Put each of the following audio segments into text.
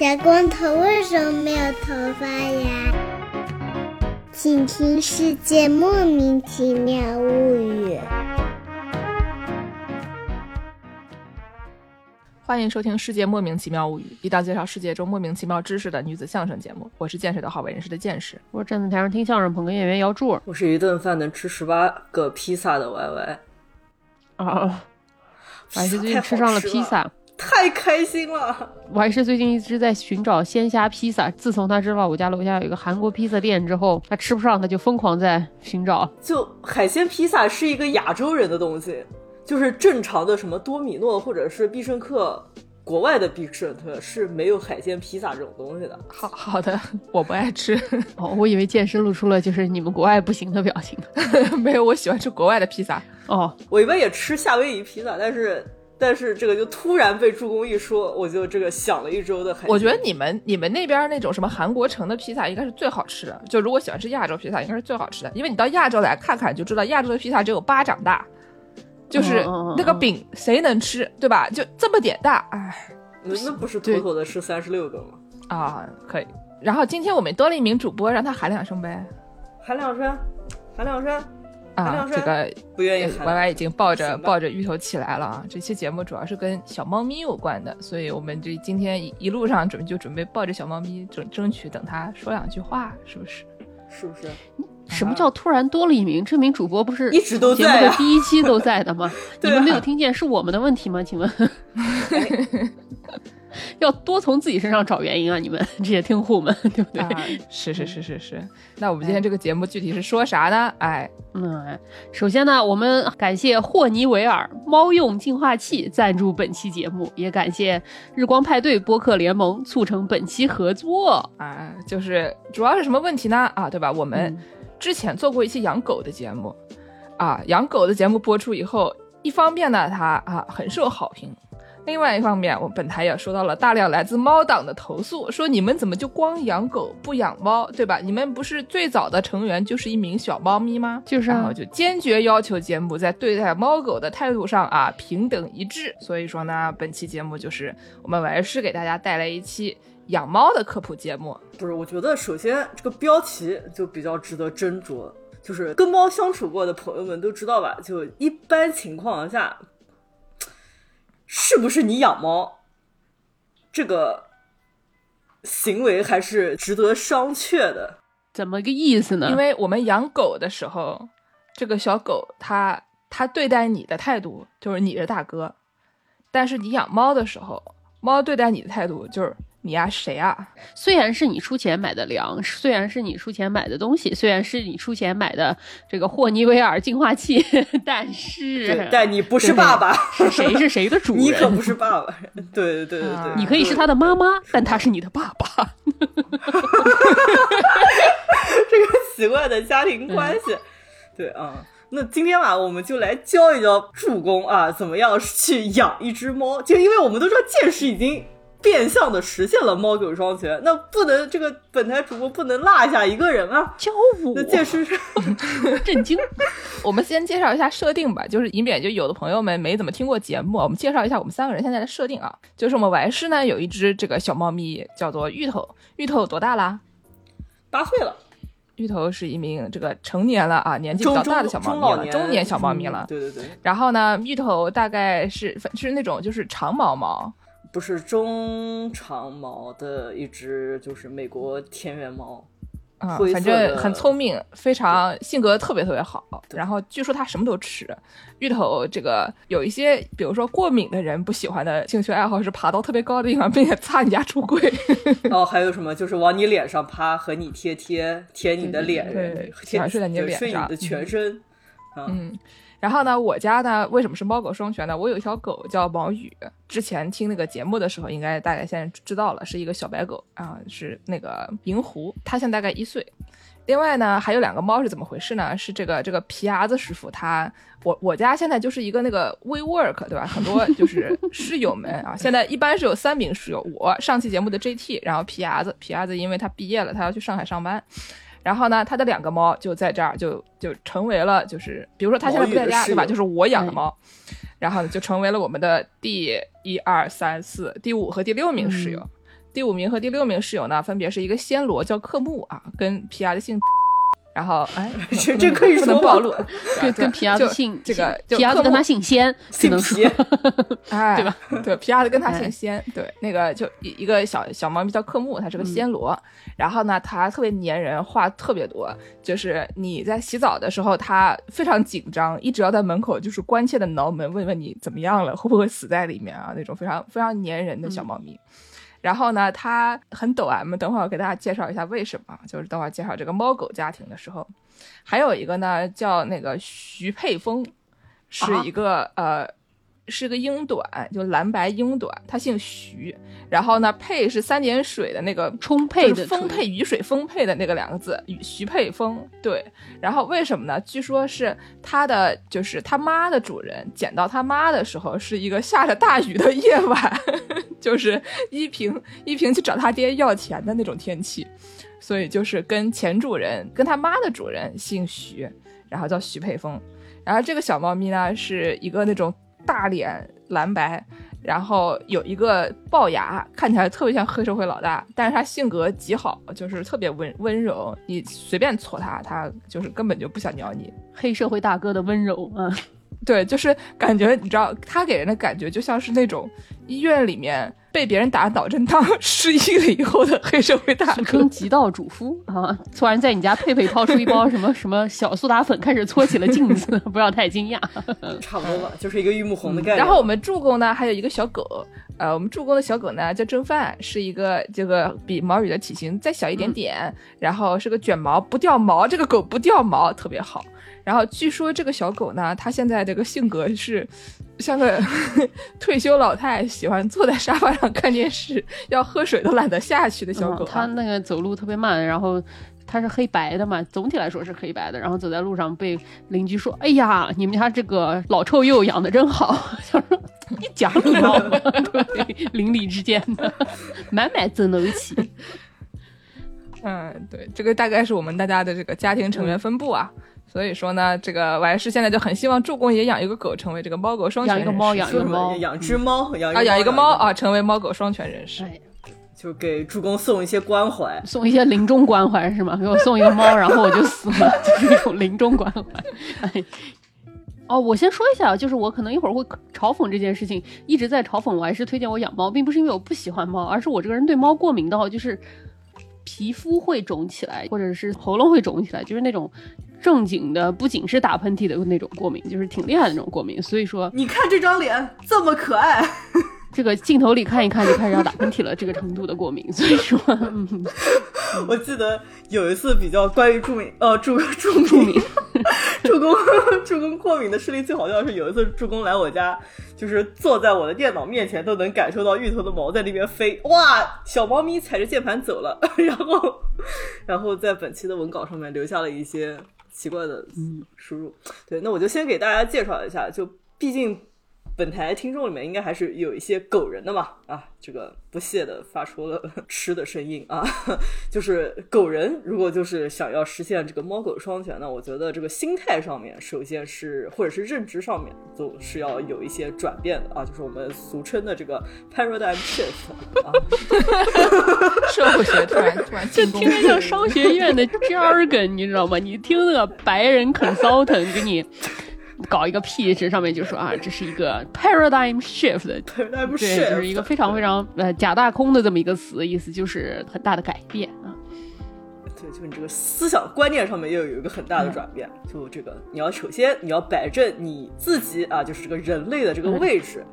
小光头为什么没有头发呀？请听《世界莫名其妙物语》。欢迎收听《世界莫名其妙物语》，一档介绍世界中莫名其妙知识的女子相声节目。我是见识的好为人师的见识，我是站在台上听相声捧哏演员姚柱。我是一顿饭能吃十八个披萨的 Y Y。啊，我还是最近吃上了披萨，太开心了。我还是最近一直在寻找鲜虾披萨。自从他知道我家楼下有一个韩国披萨店之后，他吃不上，他就疯狂在寻找。就海鲜披萨是一个亚洲人的东西。就是正常的什么多米诺或者是必胜客，国外的必胜客是没有海鲜披萨这种东西的。好 好的，我不爱吃。哦，我以为健身露出了就是你们国外不行的表情。没有，我喜欢吃国外的披萨。哦，我一般也吃夏威夷披萨，但是但是这个就突然被助攻一说，我就这个想了一周的海。我觉得你们你们那边那种什么韩国城的披萨应该是最好吃的。就如果喜欢吃亚洲披萨，应该是最好吃的，因为你到亚洲来看看就知道，亚洲的披萨只有巴掌大。就是那个饼谁能吃，对吧？就这么点大，哎，那那不是妥妥的吃三十六个吗？啊，可以。然后今天我们多了一名主播，让他喊两声呗，喊两声，喊两声，啊，这个不愿意。歪歪已经抱着抱着芋头起来了啊！这期节目主要是跟小猫咪有关的，所以我们这今天一路上准备就准备抱着小猫咪，争争取等它说两句话，是不是？是不是？什么叫突然多了一名？这名主播不是一直都在的第一期都在的吗？你们没有听见是我们的问题吗？请问，要多从自己身上找原因啊！你们 这些听户们，对不对？是是是是是。那我们今天这个节目具体是说啥呢？哎，嗯，首先呢，我们感谢霍尼韦尔猫用净化器赞助本期节目，也感谢日光派对播客联盟促成本期合作。啊，就是主要是什么问题呢？啊，对吧？我们。之前做过一期养狗的节目，啊，养狗的节目播出以后，一方面呢，它啊很受好评，另外一方面，我本台也收到了大量来自猫党的投诉，说你们怎么就光养狗不养猫，对吧？你们不是最早的成员就是一名小猫咪吗？就是，然后就坚决要求节目在对待猫狗的态度上啊平等一致。所以说呢，本期节目就是我们还是给大家带来一期。养猫的科普节目不是，我觉得首先这个标题就比较值得斟酌，就是跟猫相处过的朋友们都知道吧？就一般情况下，是不是你养猫这个行为还是值得商榷的？怎么个意思呢？因为我们养狗的时候，这个小狗它它对待你的态度就是你是大哥，但是你养猫的时候，猫对待你的态度就是。你呀，谁啊？虽然是你出钱买的粮，虽然是你出钱买的东西，虽然是你出钱买的这个霍尼韦尔净化器，但是，但你不是爸爸，是谁是谁的主人？你可不是爸爸。对对对对对，你可以是他的妈妈，但他是你的爸爸。这个奇怪的家庭关系。对啊，那今天吧，我们就来教一教助攻啊，怎么样去养一只猫？就因为我们都知道见识已经。变相的实现了猫狗双全，那不能这个本台主播不能落下一个人啊！教我，那见识 震惊。我们先介绍一下设定吧，就是以免就有的朋友们没怎么听过节目，我们介绍一下我们三个人现在的设定啊。就是我们完事呢有一只这个小猫咪叫做芋头，芋头多大啦？八岁了。芋头是一名这个成年了啊，年纪比较大的小猫咪了，中年小猫咪了。对对对。然后呢，芋头大概是是那种就是长毛猫。不是中长毛的一只，就是美国田园猫，啊，反正很聪明，非常性格特别特别好。然后据说它什么都吃。芋头这个有一些，比如说过敏的人不喜欢的兴趣爱好是爬到特别高的地方，并且擦你家橱柜。哦，还有什么就是往你脸上趴，和你贴贴，贴你的脸，对，睡在你脸上，睡你的全身。嗯。然后呢，我家呢为什么是猫狗双全呢？我有一条狗叫毛宇，之前听那个节目的时候，应该大概现在知道了，是一个小白狗啊，是那个银狐，它现在大概一岁。另外呢，还有两个猫是怎么回事呢？是这个这个皮牙子师傅，他我我家现在就是一个那个 we work 对吧？很多就是室友们啊，现在一般是有三名室友，我上期节目的 JT，然后皮牙子，皮牙子因为他毕业了，他要去上海上班。然后呢，他的两个猫就在这儿，就就成为了，就是比如说他现在不在家，对吧？就是我养的猫，然后呢就成为了我们的第一二三四第五和第六名室友。第五名和第六名室友呢，分别是一个暹罗叫克木啊，跟皮亚的姓。然后，哎，这这可以不能说暴露，跟跟皮亚就子姓这个就皮亚子跟他姓仙，只姓皮，哎，对吧？对，皮亚的跟他哎姓仙，对，那个就一一个小小猫咪叫克木，它是个暹罗，然后呢，它特别粘人，话特别多，就是你在洗澡的时候，它非常紧张，一直要在门口就是关切的挠门，问问你怎么样了，会不会死在里面啊？那种非常非常粘人的小猫咪。然后呢，它很抖 M，等会儿我给大家介绍一下为什么，就是等会儿介绍这个猫狗家庭的时候，还有一个呢叫那个徐佩峰，是一个、呃是个英短，就蓝白英短，它姓徐，然后呢佩是三点水的那个充沛的丰沛雨水丰沛的那个两个字，徐徐沛丰对。然后为什么呢？据说是他的就是他妈的主人捡到他妈的时候是一个下着大雨的夜晚，就是依萍依萍去找他爹要钱的那种天气，所以就是跟前主人跟他妈的主人姓徐，然后叫徐沛丰。然后这个小猫咪呢是一个那种大脸蓝白，然后有一个龅牙，看起来特别像黑社会老大，但是他性格极好，就是特别温温柔，你随便搓他，他就是根本就不想鸟你。黑社会大哥的温柔啊，对，就是感觉你知道，他给人的感觉就像是那种医院里面被别人打脑震荡 失忆了以后的黑社会大俗哥称。极道主夫啊！突然在你家佩佩掏出一包什么什么小苏打粉，开始搓起了镜子，不要太惊讶。差不多吧，就是一个玉木宏的概念。然后我们助攻呢还有一个小狗，呃，我们助攻的小狗呢叫蒸饭，是一个这个比毛羽的体型再小一点点，然后是个卷毛不掉毛，这个狗不掉毛特别好。然后据说这个小狗呢，它现在这个性格是像个 退休老太，喜欢坐在沙发上看电视，要喝水都懒得下去的小狗、嗯他啊。那个走路特别慢，然后它是黑白的嘛，总体来说是黑白的。然后走在路上被邻居说：“哎呀，你们家这个老臭鼬养的真好。” 想说你讲礼貌吗？对，邻里之间的满满争斗气。嗯，对，这个大概是我们大家的这个家庭成员分布啊。所以说呢，这个我还是现在就很希望助攻也养一个狗，成为这个猫狗双全人士。养一个猫，养一个猫，养只猫，养啊，养一个猫啊，啊，成为猫狗双全人士。哎，就给助攻送一些关怀。送一些临终关怀是吗？给我送一个猫，然后我就死了，就是一种临终关怀。哎。哦，我先说一下，就是我可能一会儿会嘲讽这件事情，一直在嘲讽我，还是推荐我养猫，并不是因为我不喜欢猫，而是我这个人对猫过敏到就是皮肤会肿起来，或者是喉咙会肿起来，就是那种正经的，不仅是打喷嚏的那种过敏，就是挺厉害的那种过敏。所以说，你看这张脸这么可爱，这个镜头里看一看就开始要打喷嚏了，这个程度的过敏。所以说，嗯，我记得有一次比较关于著名，呃，助助助敏，助攻 助攻过敏的事例最好笑的是有一次助攻来我家，就是坐在我的电脑面前都能感受到芋头的毛在那边飞，哇，小猫咪踩着键盘走了，然后然后在本期的文稿上面留下了一些奇怪的输入。对，那我就先给大家介绍一下，就毕竟。本台听众里面应该还是有一些狗人的嘛啊，这个不屑的发出了吃的声音啊，就是狗人如果就是想要实现这个猫狗双全呢，我觉得这个心态上面，首先是或者是认知上面，总是要有一些转变的啊，就是我们俗称的这个 paradigm shift 啊，社会学突然突然这听着像商学院的 jargon，你知道吗？你听那个白人 consultant 给你搞一个 pitch，上面就说啊，这是一个 paradigm shift，paradigm 对，shift 就是一个非常非常呃假大空的这么一个词，意思就是很大的改变啊。对，就你这个思想观念上面又有一个很大的转变。就这个，你要首先你要摆正你自己啊，就是这个人类的这个位置，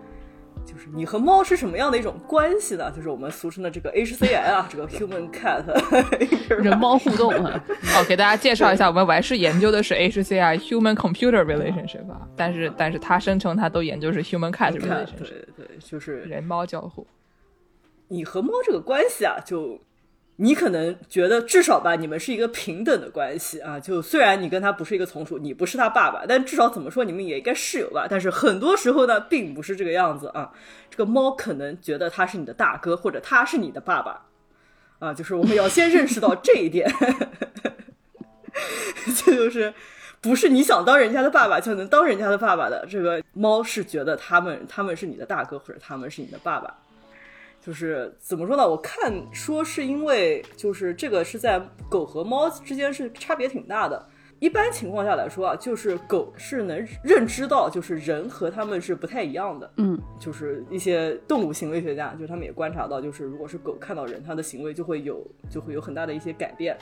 就是你和猫是什么样的一种关系呢？就是我们俗称的这个 HCI 啊，这个 Human Cat 人猫互动啊，哦，给大家介绍一下，我们完事研究的是 HCI Human Computer Relationship 啊，但是但是他声称他都研究是 Human Cat 看，Relationship，对对，就是人猫交互。你和猫这个关系啊，就你可能觉得至少吧，你们是一个平等的关系啊。就虽然你跟他不是一个从属，你不是他爸爸，但至少怎么说，你们也应该室友吧。但是很多时候呢，并不是这个样子啊。这个猫可能觉得他是你的大哥，或者他是你的爸爸啊。就是我们要先认识到这一点，这就是。不是你想当人家的爸爸就能当人家的爸爸的，这个猫是觉得他们他们是你的大哥或者他们是你的爸爸，就是怎么说呢？我看说是因为就是这个是在狗和猫之间是差别挺大的。一般情况下来说啊，就是狗是能认知到，就是人和它们是不太一样的。嗯，就是一些动物行为学家，就是他们也观察到，就是如果是狗看到人，它的行为就会有就会有很大的一些改变。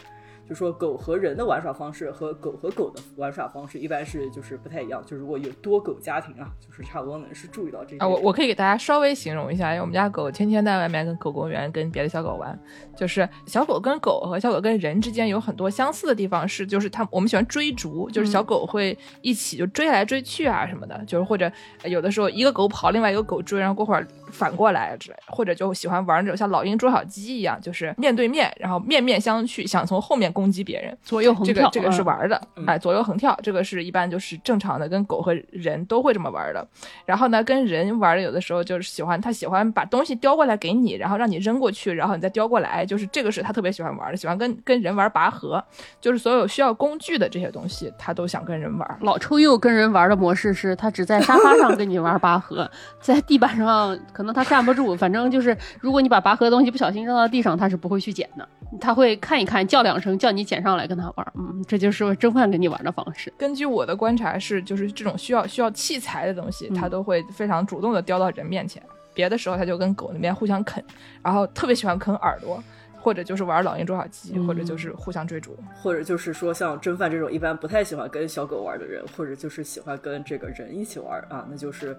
就说狗和人的玩耍方式和狗和狗的玩耍方式一般是就是不太一样。就如果有多狗家庭啊，就是差不多能是注意到这啊，我我可以给大家稍微形容一下，因为我们家狗天天在外面跟狗公园跟别的小狗玩，就是小狗跟狗和小狗跟人之间有很多相似的地方，是就是它我们喜欢追逐，就是小狗会一起就追来追去啊什么的，就是或者有的时候一个狗跑，另外一个狗追，然后过会儿反过来之类，或者就喜欢玩那种像老鹰捉小鸡一样，就是面对面，然后面面相觑，想从后面攻击别人。左右横跳，这个这个是嗯玩的，哎，左右横跳，这个是一般就是正常的，跟狗和人都会这么玩的。然后呢，跟人玩的有的时候就是喜欢他喜欢把东西叼过来给你，然后让你扔过去，然后你再叼过来，就是这个是他特别喜欢玩的，喜欢跟跟人玩拔河，就是所有需要工具的这些东西，他都想跟人玩。老抽又跟人玩的模式是，他只在沙发上跟你玩拔河，在地板上可能他站不住，反正就是如果你把拔河的东西不小心扔到地上，他是不会去捡的，他会看一看，叫两声，叫你捡上来跟他玩。嗯，这就是蒸饭跟你玩的方式。根据我的观察是，就是这种需要需要器材的东西，他都会非常主动的叼到人面前。别的时候他就跟狗那边互相啃，然后特别喜欢啃耳朵，或者就是玩老鹰捉小鸡，或者就是互相追逐。或者就是说像蒸饭这种一般不太喜欢跟小狗玩的人，或者就是喜欢跟这个人一起玩啊，那就是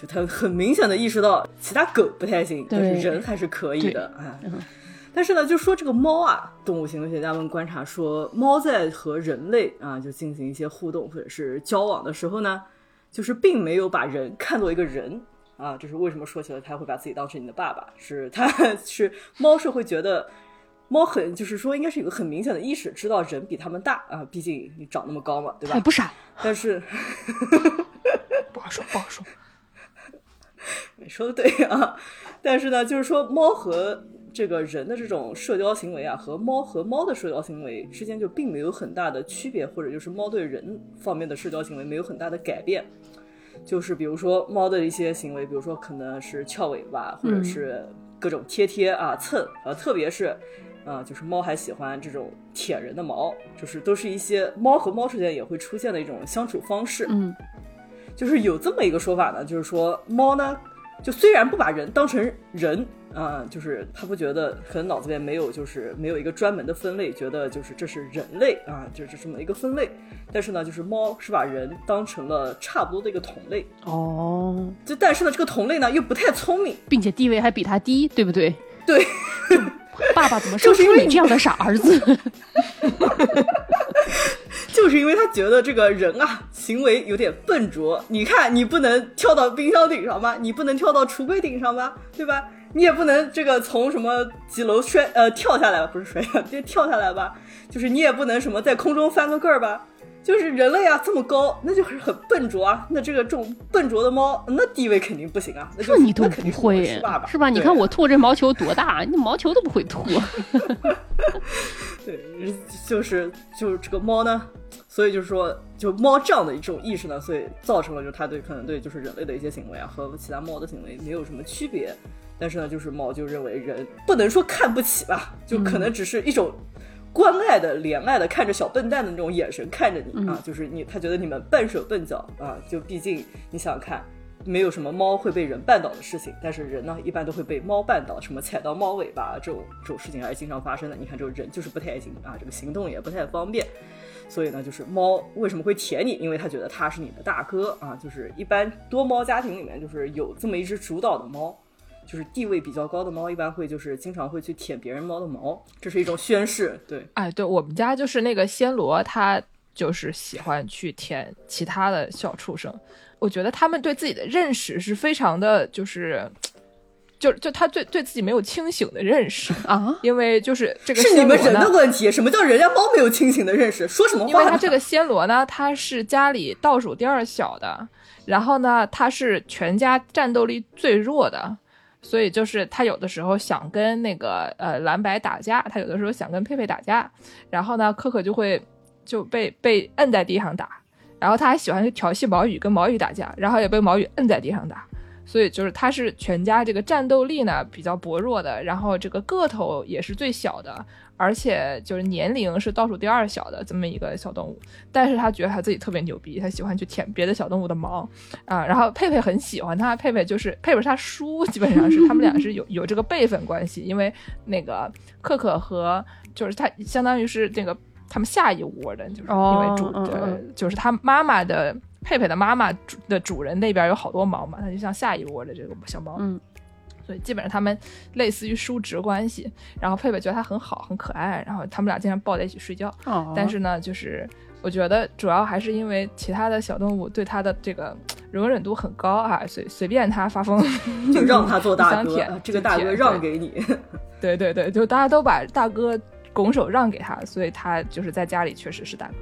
就他很明显的意识到其他狗不太行，但是人还是可以的啊嗯。但是呢，就说这个猫啊，动物行为学家们观察说，猫在和人类啊就进行一些互动或者是交往的时候呢，就是并没有把人看作一个人啊，这是为什么说起来它会把自己当成你的爸爸，是它 是猫是会觉得。猫很就是说，应该是有个很明显的意识，知道人比它们大啊，毕竟你长那么高嘛，对吧还？不傻，但是 不好说，不好说。你说的对啊，但是呢，就是说猫和这个人的这种社交行为啊，和猫和猫的社交行为之间就并没有很大的区别，或者就是猫对人方面的社交行为没有很大的改变。就是比如说猫的一些行为，比如说可能是翘尾巴，或者是各种贴贴啊、蹭啊，特别是。啊、就是猫还喜欢这种舔人的毛，就是都是一些猫和猫之间也会出现的一种相处方式。嗯，就是有这么一个说法呢，就是说猫呢，就虽然不把人当成人啊、就是他不觉得，可能脑子里面没有，就是没有一个专门的分类，觉得就是这是人类啊，就是这么一个分类。但是呢，就是猫是把人当成了差不多的一个同类，哦，就但是呢，这个同类呢又不太聪明，并且地位还比他低，对不对？对，爸爸怎么 生出你这样的傻儿子？就是因为他觉得这个人啊行为有点笨拙。你看，你不能跳到冰箱顶上吧？你不能跳到橱柜顶上吧？对吧？你也不能这个从什么几楼摔呃跳下来吧？不是摔下，就跳下来吧？就是你也不能什么在空中翻个个儿吧？就是人类啊这么高，那就是很笨拙啊。那这个这种笨拙的猫，那地位肯定不行啊。那你都不那肯定会是爸爸，是吧？你看我吐这毛球多大，你毛球都不会吐。对，就是就是这个猫呢，所以就是说，就猫这样的一种意识呢，所以造成了就是它对可能对就是人类的一些行为啊和其他猫的行为没有什么区别，但是呢，就是猫就认为人不能说看不起吧，就可能只是一种。关爱的、怜爱的看着小笨蛋的那种眼神看着你、啊，就是你，他觉得你们笨手笨脚啊，就毕竟你想想看，没有什么猫会被人绊倒的事情，但是人呢，一般都会被猫绊倒，什么踩到猫尾巴这种这种事情还是经常发生的。你看，这个人就是不太行啊，这个行动也不太方便，所以呢，就是猫为什么会舔你？因为它觉得它是你的大哥啊。就是一般多猫家庭里面，就是有这么一只主导的猫。就是地位比较高的猫，一般会就是经常会去舔别人猫的毛，这是一种宣誓。对，哎，对我们家就是那个暹罗，它就是喜欢去舔其他的小畜生。我觉得他们对自己的认识是非常的，就是，就就他对对自己没有清醒的认识，啊，因为就是这个是你们人的问题。什么叫人家猫没有清醒的认识？说什么话呢？因为他这个暹罗呢，他是家里倒数第二小的，然后呢，他是全家战斗力最弱的，所以就是他有的时候想跟那个呃蓝白打架，他有的时候想跟佩佩打架，然后呢，可可就会就被被摁在地上打，然后他还喜欢去调戏毛羽跟毛羽打架，然后也被毛羽摁在地上打。所以就是它是全家这个战斗力呢比较薄弱的，然后这个个头也是最小的，而且就是年龄是倒数第二小的这么一个小动物。但是他觉得他自己特别牛逼，他喜欢去舔别的小动物的毛啊。然后佩佩很喜欢他，佩佩就是佩佩是他叔，基本上是他们俩是有有这个辈分关系，因为那个可可和就是他相当于是那个他们下一窝的，就是因为主哦嗯嗯呃就是他妈妈的。佩佩的妈妈主的主人那边有好多猫嘛，它就像下一窝的这个小猫，嗯，所以基本上他们类似于叔侄关系。然后佩佩觉得它很好，很可爱，然后他们俩经常抱在一起睡觉。哦，但是呢，就是我觉得主要还是因为其他的小动物对它的这个容忍度很高啊，随随便它发疯 就让它做大哥，这个大哥让给你。对对对，就大家都把大哥拱手让给他，所以他就是在家里确实是大哥。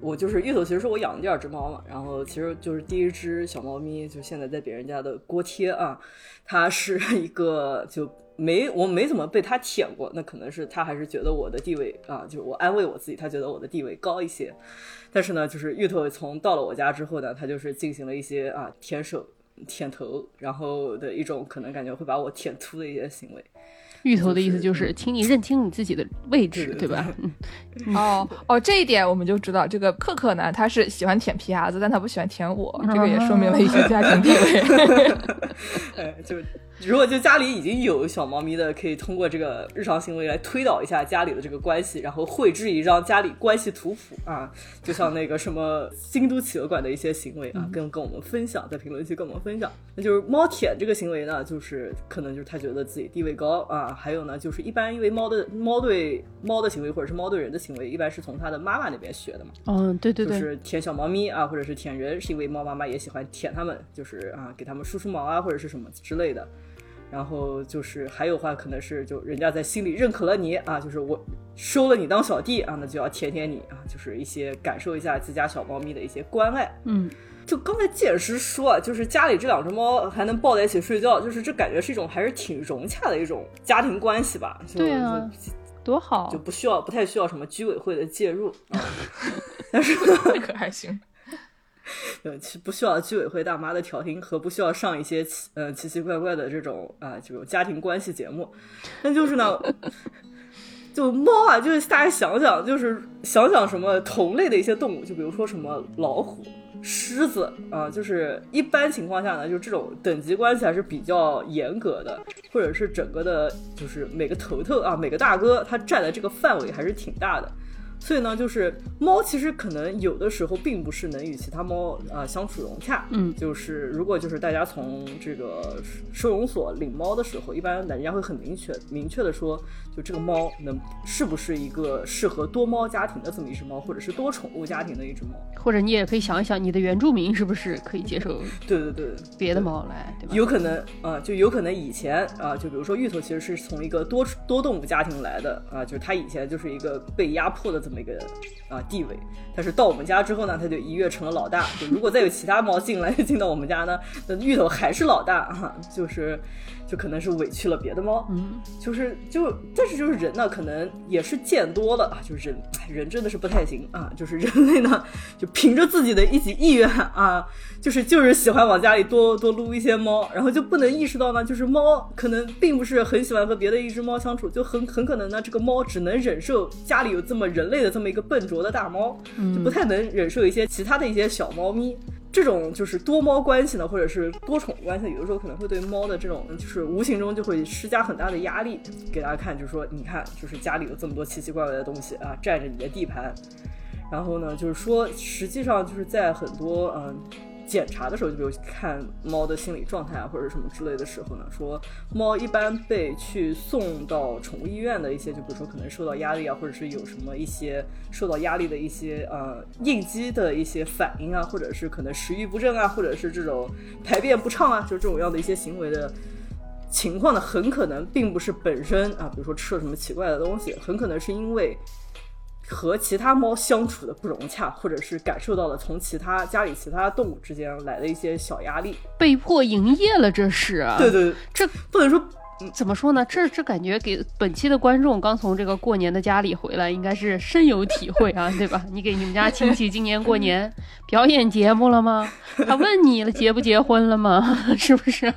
我就是芋头，其实是我养的第二只猫嘛，然后其实就是第一只小猫咪，就现在在别人家的锅贴啊，它是一个就没我没怎么被它舔过，那可能是它还是觉得我的地位啊，就我安慰我自己，它觉得我的地位高一些，但是呢，就是芋头从到了我家之后呢，它就是进行了一些啊舔手、舔头，然后的一种可能感觉会把我舔秃的一些行为。芋头的意思就是，请你认清你自己的位置，对对吧？嗯，哦哦，这一点我们就知道，这个可可呢，他是喜欢舔皮牙子，但他不喜欢舔我，这个也说明了一些家庭地位。哎，就如果就家里已经有小猫咪的，可以通过这个日常行为来推导一下家里的这个关系，然后绘制一张家里关系图谱啊，就像那个什么京都企鹅馆的一些行为啊，跟跟我们分享，在评论区跟我们分享。那就是猫舔这个行为呢，就是可能就是它觉得自己地位高啊，还有呢，就是一般因为猫的猫对猫的行为或者是猫对人的行为，一般是从它的妈妈那边学的嘛。嗯，对对对，就是舔小猫咪啊，或者是舔人，是因为猫妈妈也喜欢舔它们，就是啊给它们梳梳毛啊，或者是什么之类的。然后就是还有话，可能是就人家在心里认可了你啊，就是我收了你当小弟啊，那就要舔舔你啊，就是一些感受一下自家小猫咪的一些关爱。嗯，就刚才剑师说啊，就是家里这两只猫还能抱在一起睡觉，就是这感觉是一种还是挺融洽的一种家庭关系吧。就对啊多好就，不需要不太需要什么居委会的介入啊。这个还行。呃，其不需要居委会大妈的调停和不需要上一些奇呃奇奇怪怪的这种啊、这种家庭关系节目，那就是呢，就猫啊，就是大家想想，就是想想什么同类的一些动物，就比如说什么老虎、狮子啊、就是一般情况下呢，就这种等级关系还是比较严格的，或者是整个的，就是每个头头啊，每个大哥他占的这个范围还是挺大的。所以呢，就是猫其实可能有的时候并不是能与其他猫啊、呃相处融洽。嗯就是如果就是大家从这个收容所领猫的时候，一般人家会很明确明确的说，就这个猫能是不是一个适合多猫家庭的这么一只猫，或者是多宠物家庭的一只猫。或者你也可以想一想，你的原住民是不是可以接受对对对，别的猫来，对吧？有可能啊、就有可能以前啊、就比如说芋头其实是从一个多多动物家庭来的啊、就是它以前就是一个被压迫的这么一个啊、地位，但是到我们家之后呢，他就一跃成了老大。就如果再有其他猫进来进到我们家呢，那芋头还是老大啊，就是就可能是委屈了别的猫，嗯，就是就但是就是人呢，可能也是见多了啊，就是人哎人真的是不太行啊，就是人类呢，就凭着自己的一己意愿啊，就是就是喜欢往家里多多撸一些猫，然后就不能意识到呢，就是猫可能并不是很喜欢和别的一只猫相处，就很很可能呢，这个猫只能忍受家里有这么人类的这么一个笨拙的大猫，就不太能忍受一些其他的一些小猫咪。这种就是多猫关系呢，或者是多宠关系，有的时候可能会对猫的这种，就是无形中就会施加很大的压力，给大家看，就是说，你看，就是家里有这么多奇奇怪怪的东西啊，占着你的地盘。然后呢，就是说，实际上就是在很多嗯、检查的时候，就比如看猫的心理状态啊，或者什么之类的时候呢，说猫一般被去送到宠物医院的一些，就比如说可能受到压力啊，或者是有什么一些受到压力的一些呃应激的一些反应啊，或者是可能食欲不振啊，或者是这种排便不畅啊，就这种样的一些行为的。情况呢，很可能并不是本身啊，比如说吃了什么奇怪的东西，很可能是因为和其他猫相处的不融洽，或者是感受到了从其他家里其他动物之间来的一些小压力。被迫营业了，这是。对对，这不能说怎么说呢？这这感觉给本期的观众刚从这个过年的家里回来，应该是深有体会啊，对吧？你给你们家亲戚今年过年 表演节目了吗？他问你了结不结婚了吗？是不是？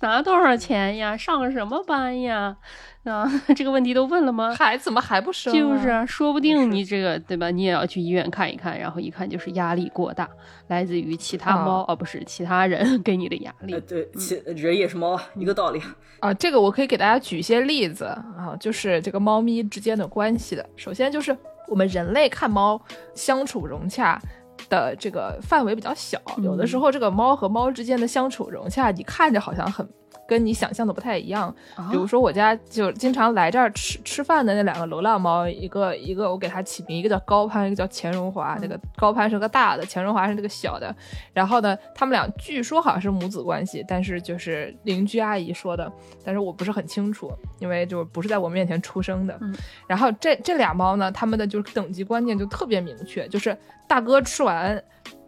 拿多少钱呀？上什么班呀？啊，这个问题都问了吗？还怎么还不生、啊？就是啊，说不定你这个对吧？你也要去医院看一看，然后一看就是压力过大，来自于其他猫啊哦，不是其他人 给你的压力呃，。对，其人也是猫，一个道理。啊，这个我可以给大家举一些例子啊，就是这个猫咪之间的关系的。首先就是我们人类看猫相处融洽的这个范围比较小，有的时候这个猫和猫之间的相处融洽，你看着好像很。跟你想象的不太一样，啊比如说我家就经常来这儿吃吃饭的那两个流浪猫，一个一个我给它起名，一个叫高攀，一个叫钱荣华。那个高攀是个大的，钱荣华是那个小的。然后呢，他们俩据说好像是母子关系，但是就是邻居阿姨说的，但是我不是很清楚，因为就不是在我面前出生的。嗯然后这这俩猫呢，它们的就是等级观念就特别明确，就是大哥吃完。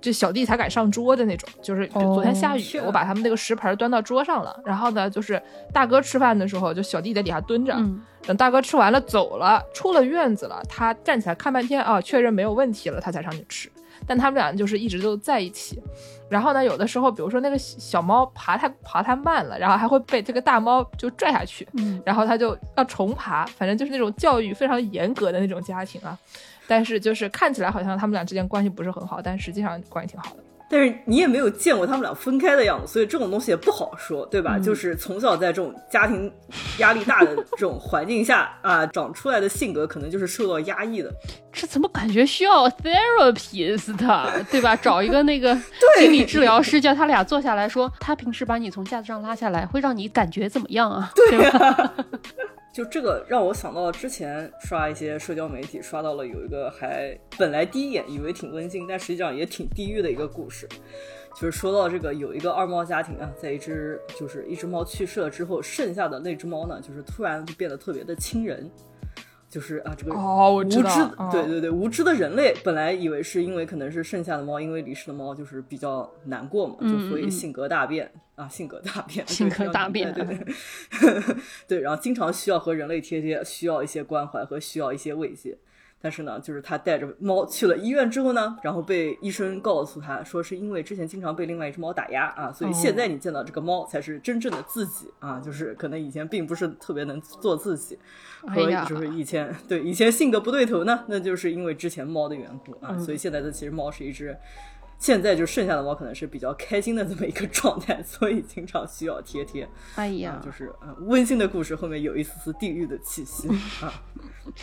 这小弟才敢上桌的那种，就是比如昨天下雨，我把他们那个食盆端到桌上了，然后呢，就是大哥吃饭的时候，就小弟在底下蹲着，嗯等大哥吃完了走了，出了院子了，他站起来看半天啊，确认没有问题了，他才上去吃。但他们俩就是一直都在一起。然后呢，有的时候，比如说那个小猫爬太爬太慢了，然后还会被这个大猫就拽下去，嗯，然后它就要重爬，反正就是那种教育非常严格的那种家庭啊。但是就是看起来好像他们俩之间关系不是很好，但实际上关系挺好的。但是你也没有见过他们俩分开的样子，所以这种东西也不好说，对吧？嗯就是从小在这种家庭压力大的这种环境下啊，长出来的性格可能就是受到压抑的。这怎么感觉需要 therapist 的，对吧？找一个那个 心理治疗师，叫他俩坐下来说，他平时把你从架子上拉下来，会让你感觉怎么样啊？对吧？就这个让我想到了之前刷一些社交媒体，刷到了有一个还本来第一眼以为挺温馨，但实际上也挺地狱的一个故事。就是说到这个，有一个二猫家庭啊，在一只就是一只猫去世了之后，剩下的那只猫呢，就是突然就变得特别的亲人，就是啊这个哦，我无知对对对，无知的人类本来以为是因为可能是剩下的猫，因为离世的猫就是比较难过嘛，就所以性格大变、啊，性格大变，性格大变对对对。对，然后经常需要和人类贴贴，需要一些关怀和需要一些慰藉。但是呢，就是他带着猫去了医院之后呢，然后被医生告诉他说，是因为之前经常被另外一只猫打压啊，所以现在你见到这个猫才是真正的自己啊，就是可能以前并不是特别能做自己，和就是以前对以前性格不对头呢，那就是因为之前猫的缘故啊，嗯所以现在的其实猫是一只。现在就剩下的猫可能是比较开心的这么一个状态，所以经常需要贴贴。哎呀啊，，就是嗯温馨的故事后面有一丝丝地狱的气息啊。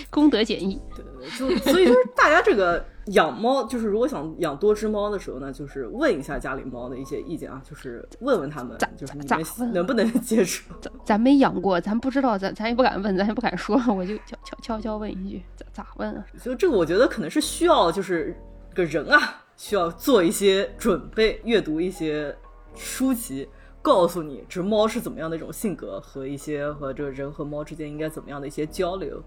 功德减一，对对对，就所以就是大家这个养猫，就是如果想养多只猫的时候呢，就是问一下家里猫的一些意见啊，就是问问他们咋，就是你咋们能不能接受。咱咱没养过，咱不知道，咱咱也不敢问，咱也不敢说，我就悄悄悄悄问一句，咋咋问啊？就这个，我觉得可能是需要，就是个人啊，需要做一些准备，阅读一些书籍，告诉你这猫是怎么样的一种性格，和一些和这个人和猫之间应该怎么样的一些交流。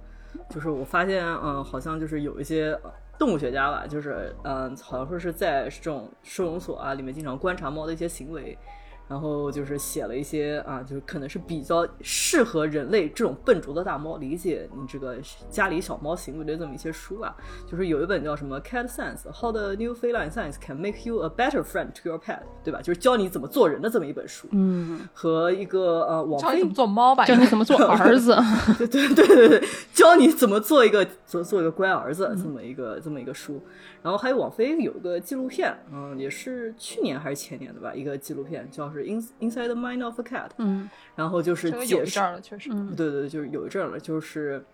就是我发现，嗯，好像就是有一些动物学家吧，就是嗯，好像说是在这种收容所啊里面经常观察猫的一些行为。然后就是写了一些啊，就是可能是比较适合人类这种笨拙的大猫理解你这个家里小猫行为的这么一些书吧。就是有一本叫什么《Cat Science: How the New Feline Science Can Make You a Better Friend to Your Pet》，对吧？就是教你怎么做人的这么一本书。嗯，和一个呃网飞教你怎么做猫吧，教你怎么做儿子，对对对对对，教你怎么做一个做做一个乖儿子，这么一个这么一个书。然后还有网飞有一个纪录片，嗯，也是去年还是前年的吧，一个纪录片叫是《In Inside the Mind of a Cat》，嗯然后就是解释了，确实。嗯，对对对，就是有一阵儿了，就是。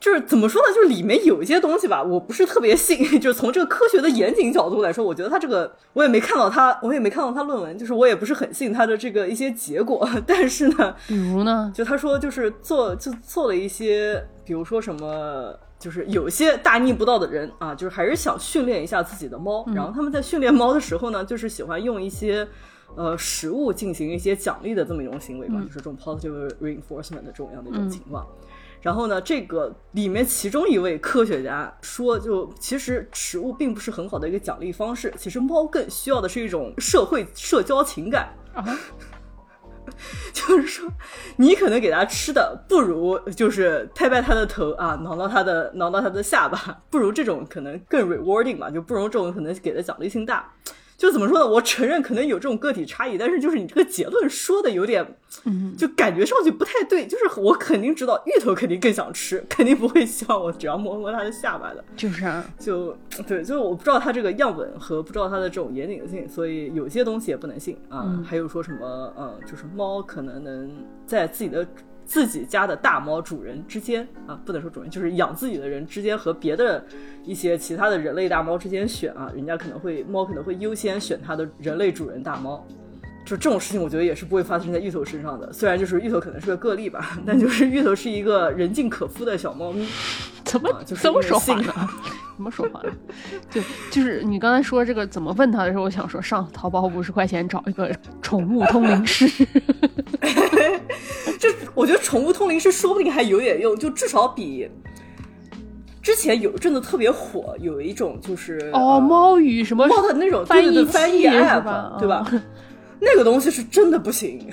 就是怎么说呢？就是里面有一些东西吧，我不是特别信。就是从这个科学的严谨角度来说，我觉得他这个我也没看到他，我也没看到他论文，就是我也不是很信他的这个一些结果。但是呢，比如呢？就他说，就是做就做了一些，比如说什么，就是有些大逆不道的人啊，就是还是想训练一下自己的猫，然后他们在训练猫的时候呢，就是喜欢用一些呃食物进行一些奖励的这么一种行为吧，就是这种 positive reinforcement 的这种样的一种情况。然后呢，这个里面其中一位科学家说，就其实食物并不是很好的一个奖励方式，其实猫更需要的是一种社会社交情感。啊，就是说，你可能给他吃的不如就是拍拍他的头啊，挠挠他的挠挠他的下巴，不如这种可能更 rewarding 嘛，就不如这种可能给的奖励性大。就怎么说呢？我承认可能有这种个体差异，但是就是你这个结论说的有点，就感觉上去不太对。就是我肯定知道芋头肯定更想吃，肯定不会希望我只要摸摸它的下巴的。就是啊，就对，就是我不知道它这个样本和不知道它的这种严谨性，所以有些东西也不能信啊。还有说什么，嗯，就是猫可能能在自己的。自己家的大猫主人之间啊，不能说主人，就是养自己的人之间和别的一些其他的人类大猫之间选啊，人家可能会猫可能会优先选它的人类主人大猫，就这种事情，我觉得也是不会发生在芋头身上的。虽然就是芋头可能是个个例吧，但就是芋头是一个人尽可夫的小猫咪。怎么就是怎么说话呢？怎么说话呢？就就是你刚才说这个怎么问他的时候，我想说上淘宝五十块钱找一个宠物通灵师。就我觉得宠物通灵师说不定还有点用，就至少比之前有一阵子特别火，有一种就是哦，呃猫语什么猫的那种翻译翻译 app，吧？对吧？那个东西是真的不行。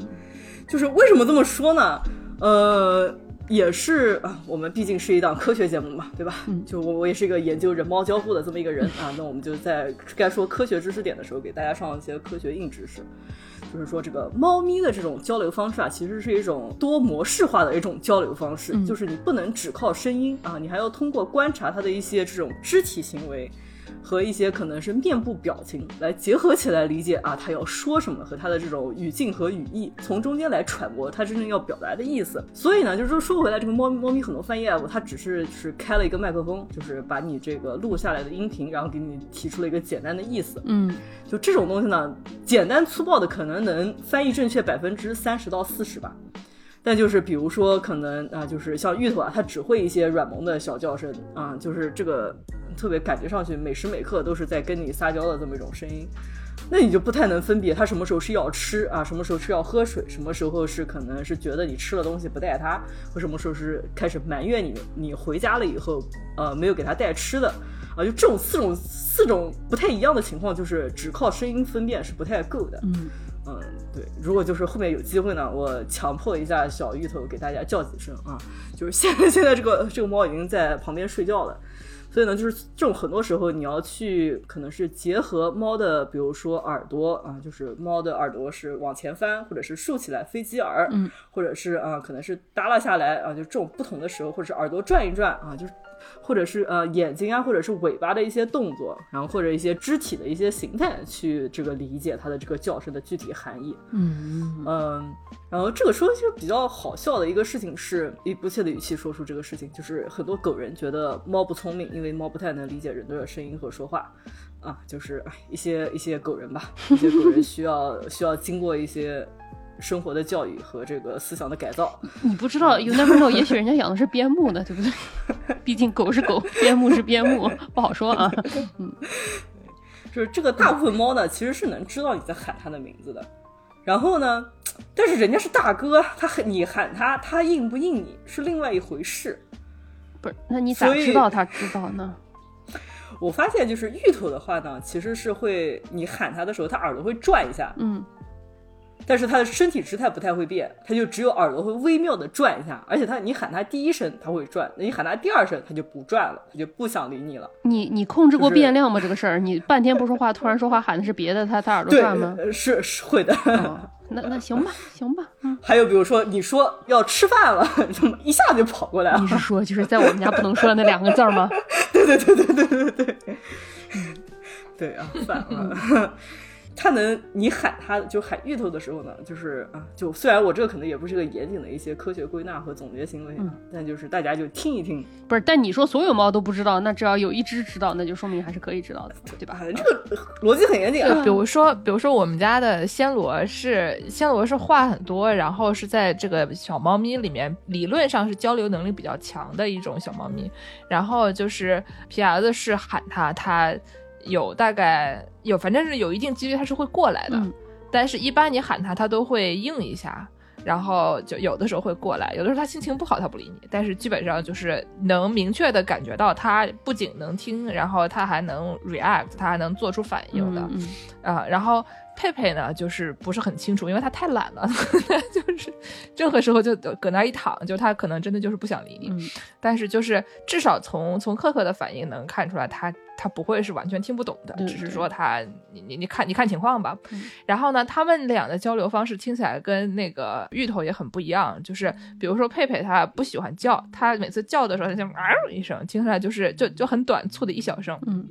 就是为什么这么说呢？呃，也是啊，我们毕竟是一档科学节目嘛，对吧？嗯就我我也是一个研究人猫交互的这么一个人啊，那我们就在该说科学知识点的时候，给大家上一些科学硬知识。就是说，这个猫咪的这种交流方式啊，其实是一种多模式化的一种交流方式。嗯就是你不能只靠声音啊，你还要通过观察它的一些这种肢体行为和一些可能是面部表情来结合起来理解啊，他要说什么和他的这种语境和语义，从中间来揣摩他真正要表达的意思。所以呢，就是说说回来，这个猫猫咪很多翻译 app，它只是是开了一个麦克风，就是把你这个录下来的音频，然后给你提出了一个简单的意思。嗯就这种东西呢，简单粗暴的可能能翻译正确百分之三十到四十吧。但就是比如说，可能啊、就是像芋头啊，它只会一些软萌的小叫声啊，就是这个特别感觉上去每时每刻都是在跟你撒娇的这么一种声音，那你就不太能分别它什么时候是要吃啊，什么时候是要喝水，什么时候是可能是觉得你吃了东西不带它，或什么时候是开始埋怨你，你回家了以后呃没有给它带吃的。啊，就这种四种四种不太一样的情况，就是只靠声音分辨是不太够的。嗯嗯，对，如果就是后面有机会呢，我强迫一下小芋头给大家叫几声啊。就是现在现在这个这个猫已经在旁边睡觉了，所以呢，就是这种很多时候你要去可能是结合猫的，比如说耳朵啊，就是猫的耳朵是往前翻，或者是竖起来飞机耳，或者是啊可能是耷拉下来啊，就这种不同的时候，或者是耳朵转一转啊，就是。或者是呃眼睛啊，或者是尾巴的一些动作，然后或者一些肢体的一些形态，去这个理解它的这个叫声的具体含义。嗯嗯，然后这个说就比较好笑的一个事情是，以不屑的语气说出这个事情，就是很多狗人觉得猫不聪明，因为猫不太能理解人的声音和说话。啊，就是哎一些一些狗人吧，一些狗人需要需要经过一些生活的教育和这个思想的改造。你不知道，you never know，也许人家养的是边牧呢，对不对？毕竟狗是狗，边牧是边牧，不好说啊。嗯就是这个大部分猫呢，其实是能知道你在喊它的名字的。然后呢，但是人家是大哥，他喊你喊他，他应不应你是另外一回事。不是，那你咋知道他知道呢？我发现就是芋头的话呢，其实是会你喊它的时候，它耳朵会转一下，嗯，但是他的身体姿态不太会变，他就只有耳朵会微妙的转一下，而且他你喊他第一声他会转，你喊他第二声他就不转了，他就不想理你了。你你控制过变量吗？这个事儿，你半天不说话，突然说话喊的是别的，他他耳朵转吗？，呃是是会的。哦，那那行吧，行吧，嗯。还有比如说你说要吃饭了，怎么一下就跑过来了你？是说就是在我们家不能说的那两个字儿吗？对对对对对对对，对 啊，反了。他能，你喊他就喊芋头的时候呢，就是啊，就虽然我这个可能也不是个严谨的一些科学归纳和总结行为啊，但就是大家就听一听，不是，但你说所有猫都不知道，那只要有一只知道，那就说明还是可以知道的，对吧啊，？这个 逻辑很严谨啊比。如说，比如说我们家的暹罗是暹罗是话很多，然后是在这个小猫咪里面，理论上是交流能力比较强的一种小猫咪。然后就是皮牙子是喊它，它有大概有，反正是有一定几率他是会过来的，嗯但是一般你喊他，他都会应一下。然后就有的时候会过来，有的时候他心情不好他不理你，但是基本上就是能明确的感觉到他不仅能听，然后他还能 react，他还能做出反应的。嗯嗯啊、然后佩佩呢，就是不是很清楚，因为他太懒了，就是任何时候就搁那儿一躺，就他可能真的就是不想理你。嗯但是就是至少从从克克的反应能看出来他，他不会是完全听不懂的，只是说他你你你看你看情况吧。嗯然后呢，他们俩的交流方式听起来跟那个芋头也很不一样，就是比如说佩佩他不喜欢叫，他每次叫的时候他就啊一声，听起来就是就就很短促的一小声。嗯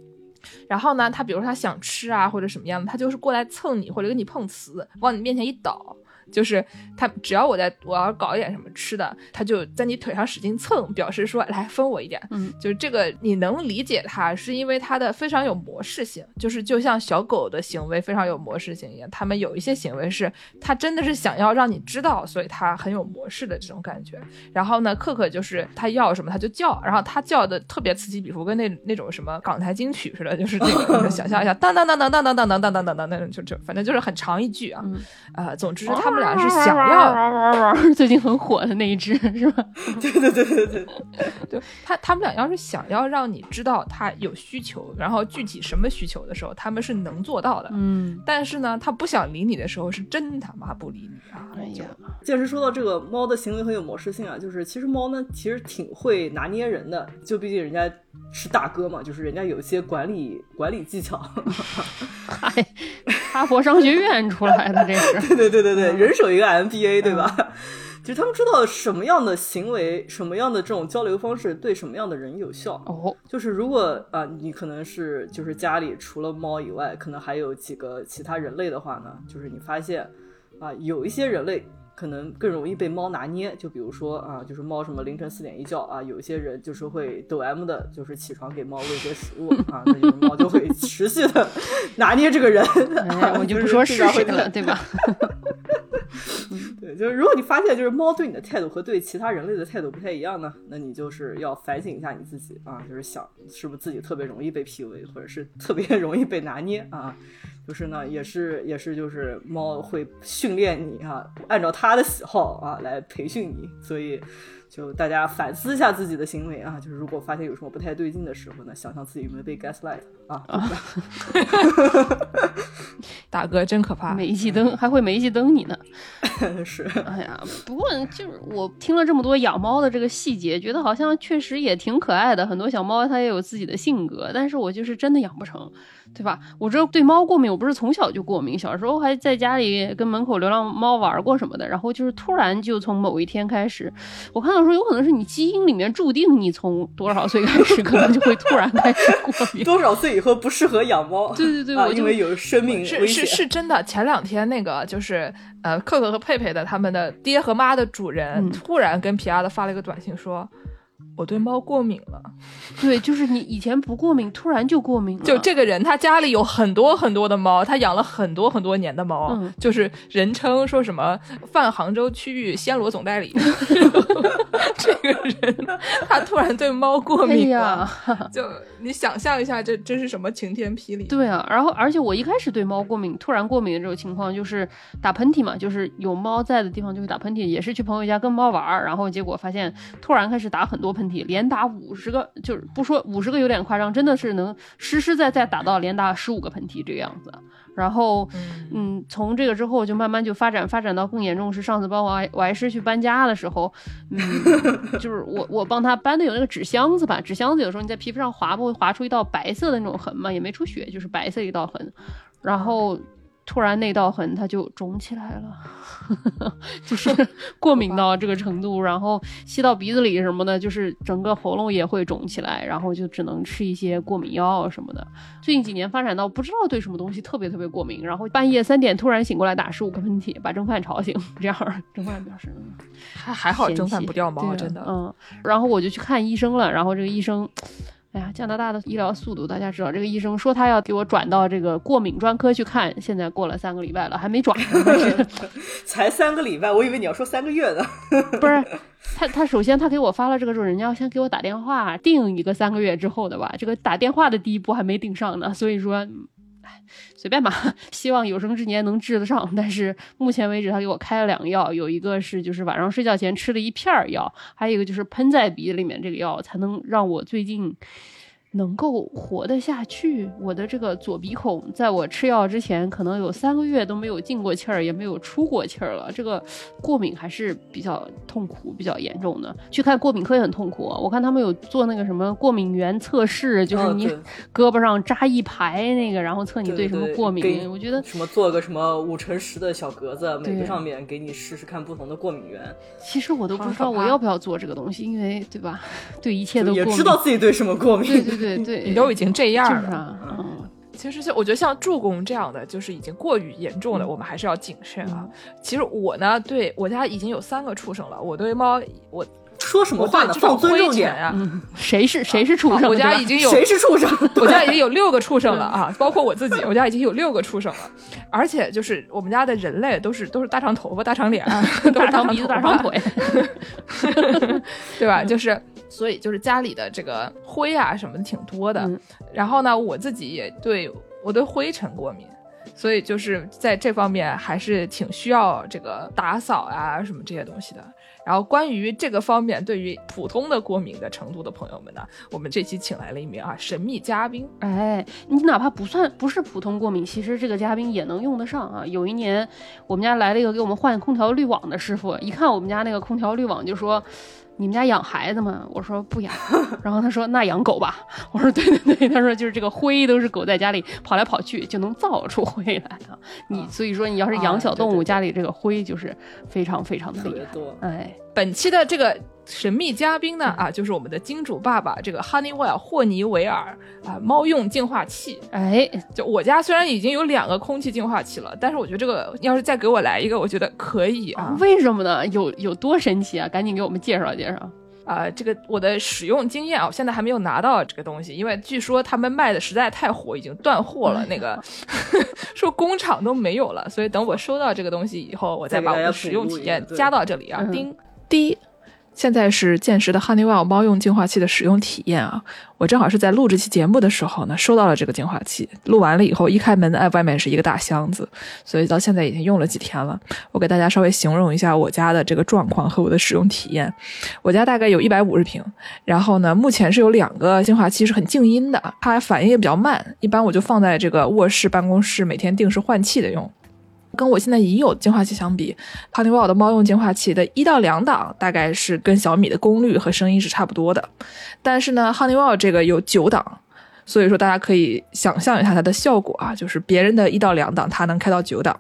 然后呢，他比如说他想吃啊或者什么样的，他就是过来蹭你或者跟你碰瓷，往你面前一倒。就是他，只要我在我要搞一点什么吃的，他就在你腿上使劲蹭，表示说来分我一点。嗯，就是这个你能理解他，是因为他的非常有模式性，就是就像小狗的行为非常有模式性一样，他们有一些行为是他真的是想要让你知道，所以他很有模式的这种感觉。然后呢，可可就是他要什么他就叫，然后他叫的特别此起彼伏，跟那那种什么港台金曲似的，就是这个，你们想象一下，当当当当当当当当当当当当那种，就就反正就是很长一句啊。嗯呃，总之他们俩是想要，最近很火的那一只 是吧？对对对对对，对 他他们俩要是想要让你知道他有需求，然后具体什么需求的时候，他们是能做到的。嗯，但是呢，他不想理你的时候，是真他妈不理你啊！哎呀，既然是说到这个猫的行为很有模式性啊，就是其实猫呢其实挺会拿捏人的，就毕竟人家是大哥嘛，就是人家有一些管理管理技巧。嗨，哈佛商学院出来的这是，对对对对对，人手一个 MBA，对吧？就是他们知道什么样的行为、什么样的这种交流方式对什么样的人有效。哦，就是如果啊、你可能是就是家里除了猫以外，可能还有几个其他人类的话呢，就是你发现啊、有一些人类可能更容易被猫拿捏。就比如说啊，就是猫什么凌晨四点一叫啊，有一些人就是会抖 M 的，就是起床给猫喂些食物啊，那就是猫就会持续的 拿捏这个人。哎，我就不说是谁了，对吧？对，就是如果你发现就是猫对你的态度和对其他人类的态度不太一样呢，那你就是要反省一下你自己啊，就是想是不是自己特别容易被 PUA，或者是特别 容易被拿捏啊。就是呢，也是也是就是猫会训练你啊，按照它的喜好啊来培训你，所以就大家反思一下自己的行为啊，就是如果发现有什么不太对劲的时候呢，想想自己有没有被 gaslight 啊，对吧？大哥真可怕。煤气灯还会煤气灯你呢。是，哎呀，不过就是我听了这么多养猫的这个细节，觉得好像确实也挺可爱的。很多小猫它也有自己的性格，但是我就是真的养不成，对吧？我这对猫过敏，我不是从小就过敏，小时候还在家里跟门口流浪猫玩过什么的，然后就是突然就从某一天开始，我看到说有可能是你基因里面注定你从多少岁开始可能就会突然开始过敏。多少岁以后不适合养猫？对对对啊，我就因为有生命是是。是真的，前两天那个就是呃，可可和佩佩的他们的爹和妈的主人、嗯突然跟皮亚的发了一个短信说，我对猫过敏了。对，就是你以前不过敏，突然就过敏了。就这个人，他家里有很多很多的猫，他养了很多很多年的猫，嗯就是人称说什么泛杭州区域暹罗总代理。这个人他突然对猫过哎敏了，呀，就你想象一下，这这是什么晴天霹雳？对啊，然后而且我一开始对猫过敏，突然过敏的这种情况就是打喷嚏嘛，就是有猫在的地方就会打喷嚏，也是去朋友家跟猫玩儿，然后结果发现突然开始打很多喷嚏，连打五十个，就是不说五十个有点夸张，真的是能实实在在打到连打十五个喷嚏这个样子。然后，嗯，从这个之后就慢慢就发展发展到更严重，是上次帮我爱我爱师去搬家的时候，嗯，就是我我帮他搬的有那个纸箱子吧，纸箱子有时候你在皮肤上划不会划出一道白色的那种痕嘛，也没出血，就是白色一道痕，然后突然那道痕它就肿起来了，就是过敏到这个程度，然后吸到鼻子里什么的，就是整个喉咙也会肿起来，然后就只能吃一些过敏药什么的。最近几年发展到不知道对什么东西特别特别过敏，然后半夜三点突然醒过来打十五个喷嚏，把蒸饭吵醒，这样蒸饭表示嗯还还好蒸饭不掉毛，真的。嗯，然后我就去看医生了，然后这个医生。哎呀，加拿大的医疗速度，大家知道，这个医生说他要给我转到这个过敏专科去看，现在过了三个礼拜了，还没转 才三个礼拜，我以为你要说三个月呢。不是他，他首先他给我发了这个之后，人家要先给我打电话定一个三个月之后的吧，这个打电话的第一步还没定上呢，所以说，随便吧，希望有生之年能治得上。但是目前为止，他给我开了两个药，有一个是就是晚上睡觉前吃了一片药，还有一个就是喷在鼻子里面这个药，才能让我最近。能够活得下去，我的这个左鼻孔，在我吃药之前，可能有三个月都没有进过气儿，也没有出过气儿了。这个过敏还是比较痛苦、比较严重的。去看过敏科也很痛苦，我看他们有做那个什么过敏原测试，就是你 胳膊上扎一排那个，然后测你对什么过敏。我觉得什么做个什么五乘十的小格子，每个上面给你试试看不同的过敏源。其实我都不知道我要不要做这个东西，因为对吧？对一切都也知道自己对什么过敏。对对。对对，你都已经这样了，嗯，其实像我觉得像助攻这样的，就是已经过于严重了，我们还是要谨慎啊。其实我呢，对我家已经有三个畜生了，我对猫，我说什么话呢？放尊重点啊！谁是谁是畜生？我家已经有谁是畜生？我家已经有六个畜生了啊，包括我自己，我家已经有六个畜生了，而且就是我们家的人类都是都是大长头发、大长脸，大长鼻子、大长腿，对吧？就是。所以就是家里的这个灰啊什么的挺多的，然后呢，我自己也对我对灰尘过敏，所以就是在这方面还是挺需要这个打扫啊什么这些东西的。然后关于这个方面，对于普通的过敏的程度的朋友们呢，我们这期请来了一名啊神秘嘉宾。哎，你哪怕不算不是普通过敏，其实这个嘉宾也能用得上啊。有一年我们家来了一个给我们换空调滤网的师傅，一看我们家那个空调滤网就说。你们家养孩子吗？我说不养，然后他说那养狗吧。我说对对对，他说就是这个灰都是狗在家里跑来跑去就能造出灰来的。你所以说你要是养小动物，家里这个灰就是非常非常的厉害。哎，本期的这个。神秘嘉宾呢？啊，就是我们的金主爸爸，这个 Honeywell 霍尼韦尔啊，猫用净化器。哎，就我家虽然已经有两个空气净化器了，但是我觉得这个要是再给我来一个，我觉得可以啊。为什么呢？有有多神奇啊？赶紧给我们介绍介绍啊！这个我的使用经验啊，我现在还没有拿到这个东西，因为据说他们卖的实在太火，已经断货了。那个 说工厂都没有了，所以等我收到这个东西以后，我再把我的使用体验加到这里啊。叮，第一。现在是见识的 Honeywell 猫用净化器的使用体验啊！我正好是在录这期节目的时候呢，收到了这个净化器。录完了以后，一开门，哎，外面是一个大箱子，所以到现在已经用了几天了。我给大家稍微形容一下我家的这个状况和我的使用体验。我家大概有一百五十平，然后呢，目前是有两个净化器是很静音的，它反应也比较慢，一般我就放在这个卧室、办公室，每天定时换气的用。跟我现在已有净化器相比，Honeywell 的猫用净化器的一到两档大概是跟小米的功率和声音是差不多的，但是呢，Honeywell 这个有九档，所以说大家可以想象一下它的效果啊，就是别人的一到两档，它能开到九档，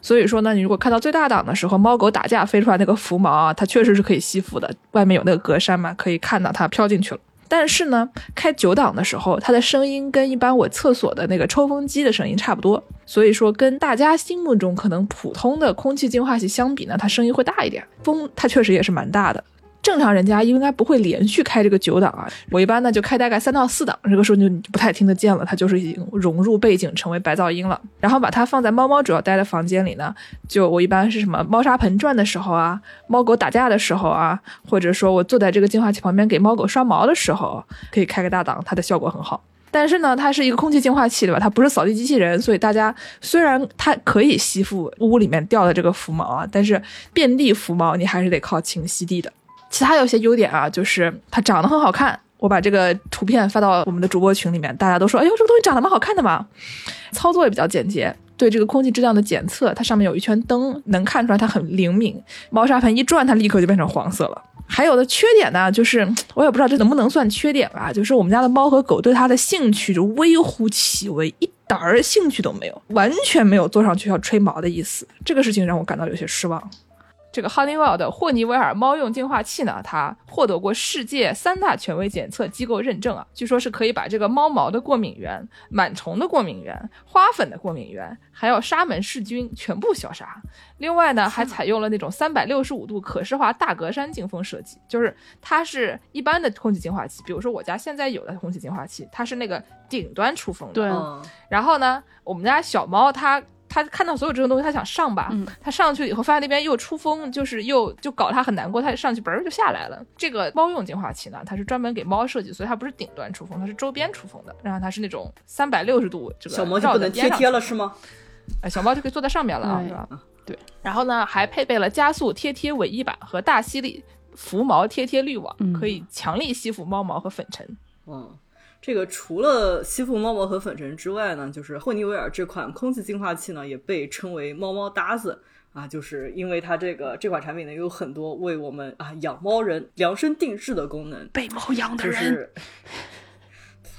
所以说呢，你如果开到最大档的时候，猫狗打架飞出来那个浮毛啊，它确实是可以吸附的，外面有那个格栅嘛，可以看到它飘进去了。但是呢，开九档的时候，它的声音跟一般我厕所的那个抽风机的声音差不多，所以说跟大家心目中可能普通的空气净化器相比呢，它声音会大一点，风它确实也是蛮大的。正常人家应该不会连续开这个九档啊，我一般呢就开大概三到四档，这个时候就不太听得见了，它就是已经融入背景成为白噪音了。然后把它放在猫猫主要待的房间里呢，就我一般是什么猫砂盆转的时候啊，猫狗打架的时候啊，或者说我坐在这个净化器旁边给猫狗刷毛的时候，可以开个大档，它的效果很好。但是呢，它是一个空气净化器，对吧？它不是扫地机器人，所以大家虽然它可以吸附屋里面掉的这个浮毛啊，但是遍地浮毛你还是得靠勤吸地的。其他有些优点啊，就是它长得很好看。我把这个图片发到我们的主播群里面，大家都说：“哎呦，这个东西长得蛮好看的嘛。”操作也比较简洁。对这个空气质量的检测，它上面有一圈灯，能看出来它很灵敏。猫砂盆一转，它立刻就变成黄色了。还有的缺点呢，就是我也不知道这能不能算缺点吧，就是我们家的猫和狗对它的兴趣就微乎其微，一点儿兴趣都没有，完全没有坐上去要吹毛的意思。这个事情让我感到有些失望。这个 Honeywell 的霍尼韦尔猫用净化器呢，它获得过世界三大权威检测机构认证啊，据说是可以把这个猫毛的过敏源、螨虫的过敏源、花粉的过敏源，还有沙门氏菌全部消杀。另外呢，还采用了那种三百六十五度可视化大格栅进风设计，就是它是一般的空气净化器，比如说我家现在有的空气净化器，它是那个顶端出风的。对。然后呢，我们家小猫它。他看到所有这种东西，他想上吧，嗯他上去以后发现那边又出风，就是又就搞他很难过，他上去嘣儿就下来了。这个猫用净化器呢，它是专门给猫设计，所以它不是顶端出风，它是周边出风的，然后它是那种三百六十度这个小猫就不能贴贴了是吗？哎，小猫就可以坐在上面了啊，对是吧？对。然后呢，还配备了加速贴贴尾翼板和大吸力浮毛贴贴滤网，嗯可以强力吸附猫毛和粉尘。嗯，这个除了吸附猫毛和粉尘之外呢，就是霍尼韦尔这款空气净化器呢，也被称为猫猫搭子。啊，就是因为它这个这款产品呢，有很多为我们啊养猫人量身定制的功能，被猫养的人，就是，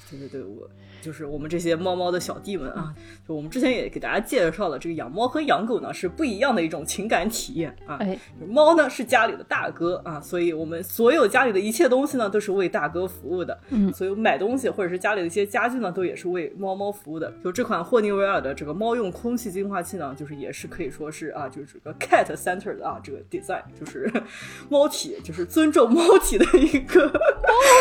对对对，我就是我们这些猫猫的小弟们啊，就我们之前也给大家介绍了，这个养猫和养狗呢是不一样的一种情感体验啊。哎，猫呢是家里的大哥啊，所以我们所有家里的一切东西呢都是为大哥服务的。嗯所以买东西或者是家里的一些家具呢，都也是为猫猫服务的。就这款霍尼韦尔的这个猫用空气净化器呢，就是也是可以说是啊，就是这个 cat center 的啊，这个 design 就是 猫体，就是尊重猫体的一个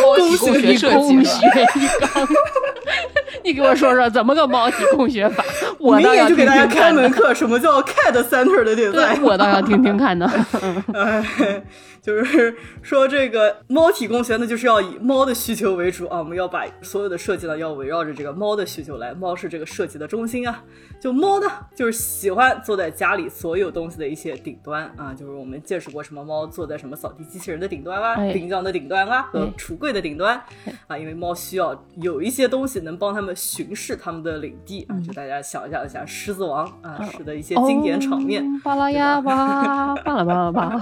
猫体工学设计学 你给我说说怎么个猫体工学法？我明倒要就给大家。开门课，什么叫 cat center 的 design？我倒要听听看呢。哎，就是说这个猫体工学呢，就是要以猫的需求为主啊，我们要把所有的设计呢，要围绕着这个猫的需求来，猫是这个设计的中心啊。就猫呢，就是喜欢坐在家里所有东西的一些顶端啊，就是我们见识过什么猫坐在什么扫地机器人的顶端啊、哎冰箱的顶端啊和哎橱柜的顶端啊，因为猫需要有一些东西能帮它们巡视它们的领地啊，就大家想象一下《狮子王》啊是的一些经典场面。哦巴拉呀巴，巴拉巴拉巴。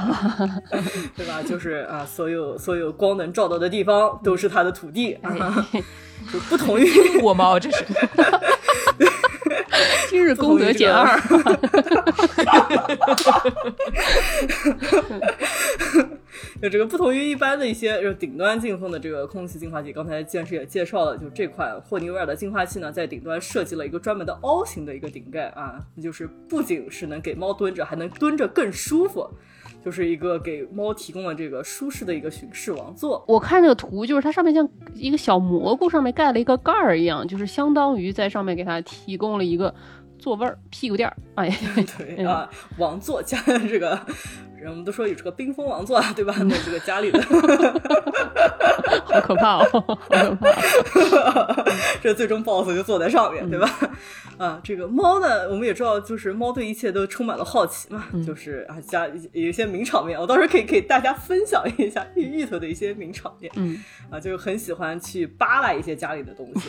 对吧？就是啊，所有所有光能照到的地方都是它的土地啊，就不同于我猫这是。今日 功德减二。就这个不同于一般的一些就是顶端进风的这个空气净化器。刚才剑师也介绍了，就这款霍尼韦尔的净化器呢，在顶端设计了一个专门的凹形的一个顶盖啊，就是不仅是能给猫蹲着，还能蹲着更舒服。就是一个给猫提供了这个舒适的一个巡视王座，我看这个图，就是它上面像一个小蘑菇，上面盖了一个盖儿一样，就是相当于在上面给它提供了一个座位儿、屁股垫儿。哎，对啊，王座加这个，人我们都说有这个冰封王座，对吧？那这个家里的，好可怕哦，好可怕！这最终 BOSS 就坐在上面，对吧？啊，这个猫呢，我们也知道，就是猫对一切都充满了好奇嘛，就是啊，家有一些名场面，我到时候可以给大家分享一下芋芋头的一些名场面。嗯，啊，就是很喜欢去扒拉一些家里的东西，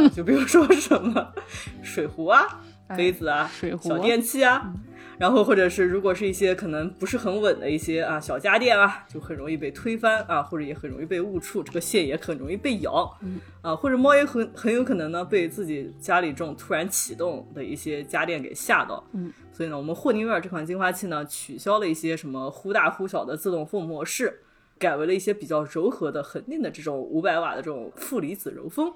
啊、就比如说什么水壶啊、杯子啊、水壶小电器啊，然后或者是如果是一些可能不是很稳的一些啊小家电啊，就很容易被推翻啊，或者也很容易被误触，这个线也很容易被咬，啊，或者猫也很很有可能呢被自己家里这种突然启动的一些家电给吓到，嗯，所以呢，我们霍尼韦尔这款净化器呢取消了一些什么忽大忽小的自动风模式。改为了一些比较柔和的、恒定的这种五百瓦的这种负离子柔风，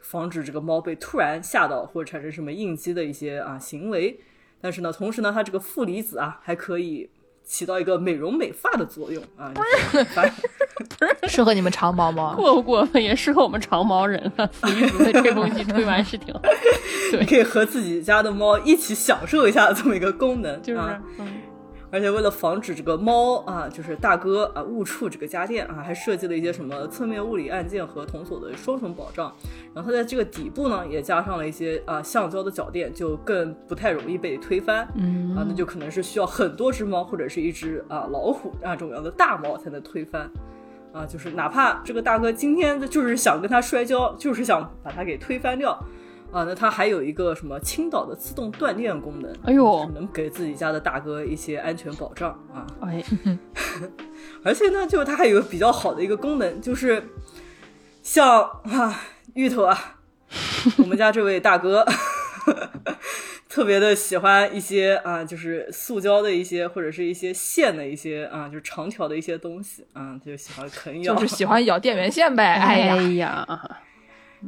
防止这个猫被突然吓到或者产生什么应激的一些啊行为。但是呢，同时呢，它这个负离子啊还可以起到一个美容美发的作用啊。适合你们长毛吗？过不过分也适合我们长毛人了。负离子的吹风机吹完是挺好，你可以和自己家的猫一起享受一下这么一个功能，就是啊。嗯而且为了防止这个猫啊，就是大哥啊误触这个家电啊，还设计了一些什么侧面物理按键和铜锁的双重保障。然后它在这个底部呢，也加上了一些啊橡胶的脚垫，就更不太容易被推翻。嗯啊，那就可能是需要很多只猫或者是一只啊老虎啊这种样的大猫才能推翻。啊，就是哪怕这个大哥今天就是想跟他摔跤，就是想把他给推翻掉。啊，那它还有一个什么青岛的自动断电功能，哎呦就是能给自己家的大哥一些安全保障啊。哎，而且呢，就它还有个比较好的一个功能，就是像啊芋头啊，我们家这位大哥 特别的喜欢一些啊，就是塑胶的一些或者是一些线的一些啊，就是长条的一些东西啊，就喜欢啃咬，就是喜欢咬电源线呗。哎呀，呀，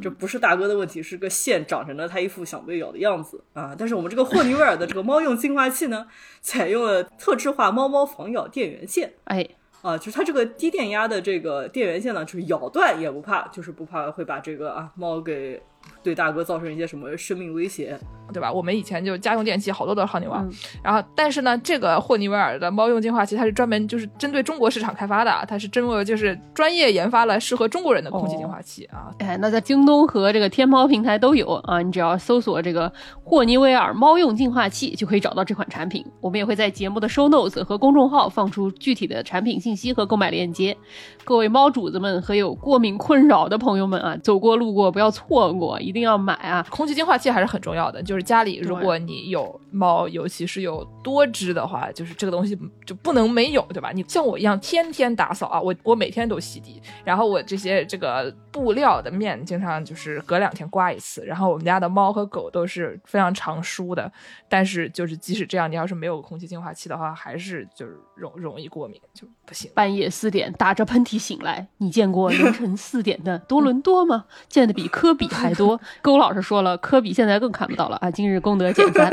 这不是大哥的问题，是个线长成了他一副想被咬的样子啊！但是我们这个霍尼韦尔的这个猫用净化器呢，采用了特制化猫猫防咬电源线哎，啊，就是它这个低电压的这个电源线呢，就是咬断也不怕，就是不怕会把这个啊猫给对大哥造成一些什么生命威胁。对吧？我们以前就家用电器好多都是浩尼瓦，嗯然后但是呢，这个霍尼韦尔的猫用净化器它是专门就是针对中国市场开发的，它是针为就是专业研发了适合中国人的空气净化器啊。哎，那在京东和这个天猫平台都有啊，你只要搜索这个霍尼韦尔猫用净化器，就可以找到这款产品。我们也会在节目的 show notes 和公众号放出具体的产品信息和购买链接。各位猫主子们和有过敏困扰的朋友们啊，走过路过不要错过，一定要买啊！空气净化器还是很重要的，就是家里如果你有猫，尤其是有多只的话，就是这个东西就不能没有，对吧？你像我一样天天打扫啊，我我每天都洗地，然后我这些这个布料的面经常就是隔两天刮一次，然后我们家的猫和狗都是非常常梳的，但是就是即使这样，你要是没有空气净化器的话，还是就是容容易过敏，就不行。半夜四点打着喷嚏醒来，你见过凌晨四点的多伦多吗？见的比科比还多。勾 老师说了，科比现在更看不到了啊！今日功德减三。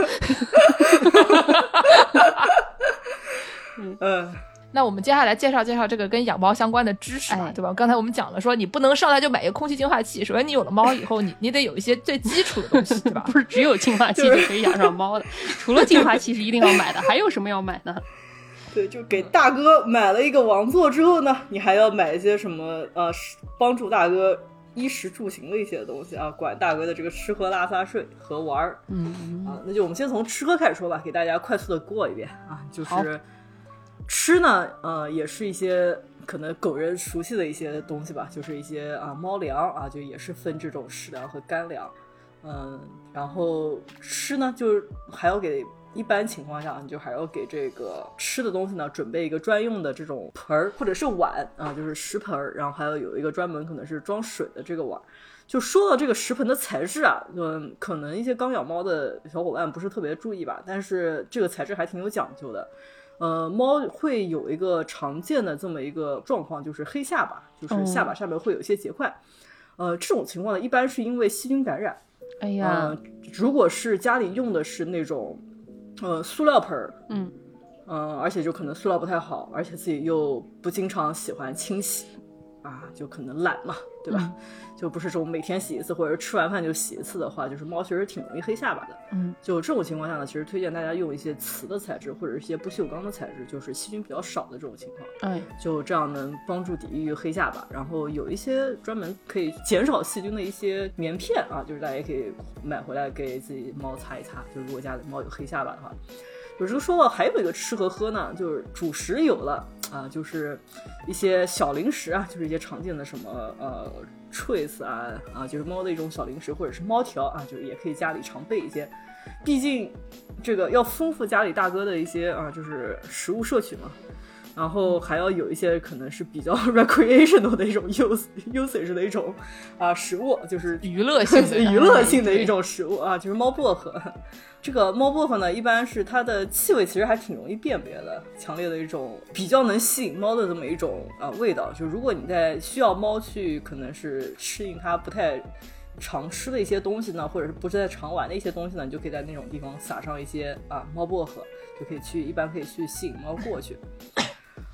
嗯，那我们接下来介绍介绍这个跟养猫相关的知识吧，哎对吧？刚才我们讲了，说你不能上来就买一个空气净化器，首先你有了猫以后，你你得有一些最基础的东西，对吧？不是只有净化器就可以养上猫的，除了净化器是一定要买的，还有什么要买呢？对，就给大哥买了一个王座之后呢，你还要买一些什么呃，帮助大哥衣食住行的一些东西啊，管大哥的这个吃喝拉撒睡和玩儿。嗯，啊，那就我们先从吃喝开始说吧，给大家快速的过一遍啊，就是吃呢，呃，也是一些可能狗人熟悉的一些东西吧，就是一些啊猫粮啊，就也是分这种湿粮和干粮，嗯，然后吃呢，就是还要给。一般情况下，你就还要给这个吃的东西呢准备一个专用的这种盆儿或者是碗啊，就是食盆儿，然后还要有一个专门可能是装水的这个碗。就说到这个食盆的材质啊，嗯，可能一些刚养猫的小伙伴不是特别注意吧，但是这个材质还挺有讲究的。呃，猫会有一个常见的这么一个状况，就是黑下巴，就是下巴上面会有一些结块。呃，这种情况呢，一般是因为细菌感染。哎呀，呃，如果是家里用的是那种呃塑料盆儿，嗯。嗯，而且就可能塑料不太好，而且自己又不经常喜欢清洗，啊，就可能懒嘛，对吧？就不是这种每天洗一次，或者是吃完饭就洗一次的话，就是猫其实挺容易黑下巴的。嗯，就这种情况下呢，其实推荐大家用一些瓷的材质或者一些不锈钢的材质，就是细菌比较少的这种情况，哎，就这样能帮助抵御黑下巴。然后有一些专门可以减少细菌的一些棉片啊，就是大家也可以买回来给自己猫擦一擦。就如果家里猫有黑下巴的话。有这个说到还有一个吃和喝呢，就是主食有了啊，就是一些小零食啊，就是一些常见的什么呃 treats 啊啊，就是猫的一种小零食或者是猫条啊，就是也可以家里常备一些，毕竟这个要丰富家里大哥的一些啊，就是食物摄取嘛。然后还要有一些可能是比较 recreational 的一种 use usage 的一种啊食物，就是 娱乐性的 娱乐性的一种食物啊，就是猫薄荷。这个猫薄荷呢，一般是它的气味其实还挺容易辨别的，强烈的一种比较能吸引猫的这么一种啊味道。就如果你在需要猫去可能是适应它不太常吃的一些东西呢，或者是不是在常玩的一些东西呢，你就可以在那种地方撒上一些啊猫薄荷，就可以去一般可以去吸引猫过去。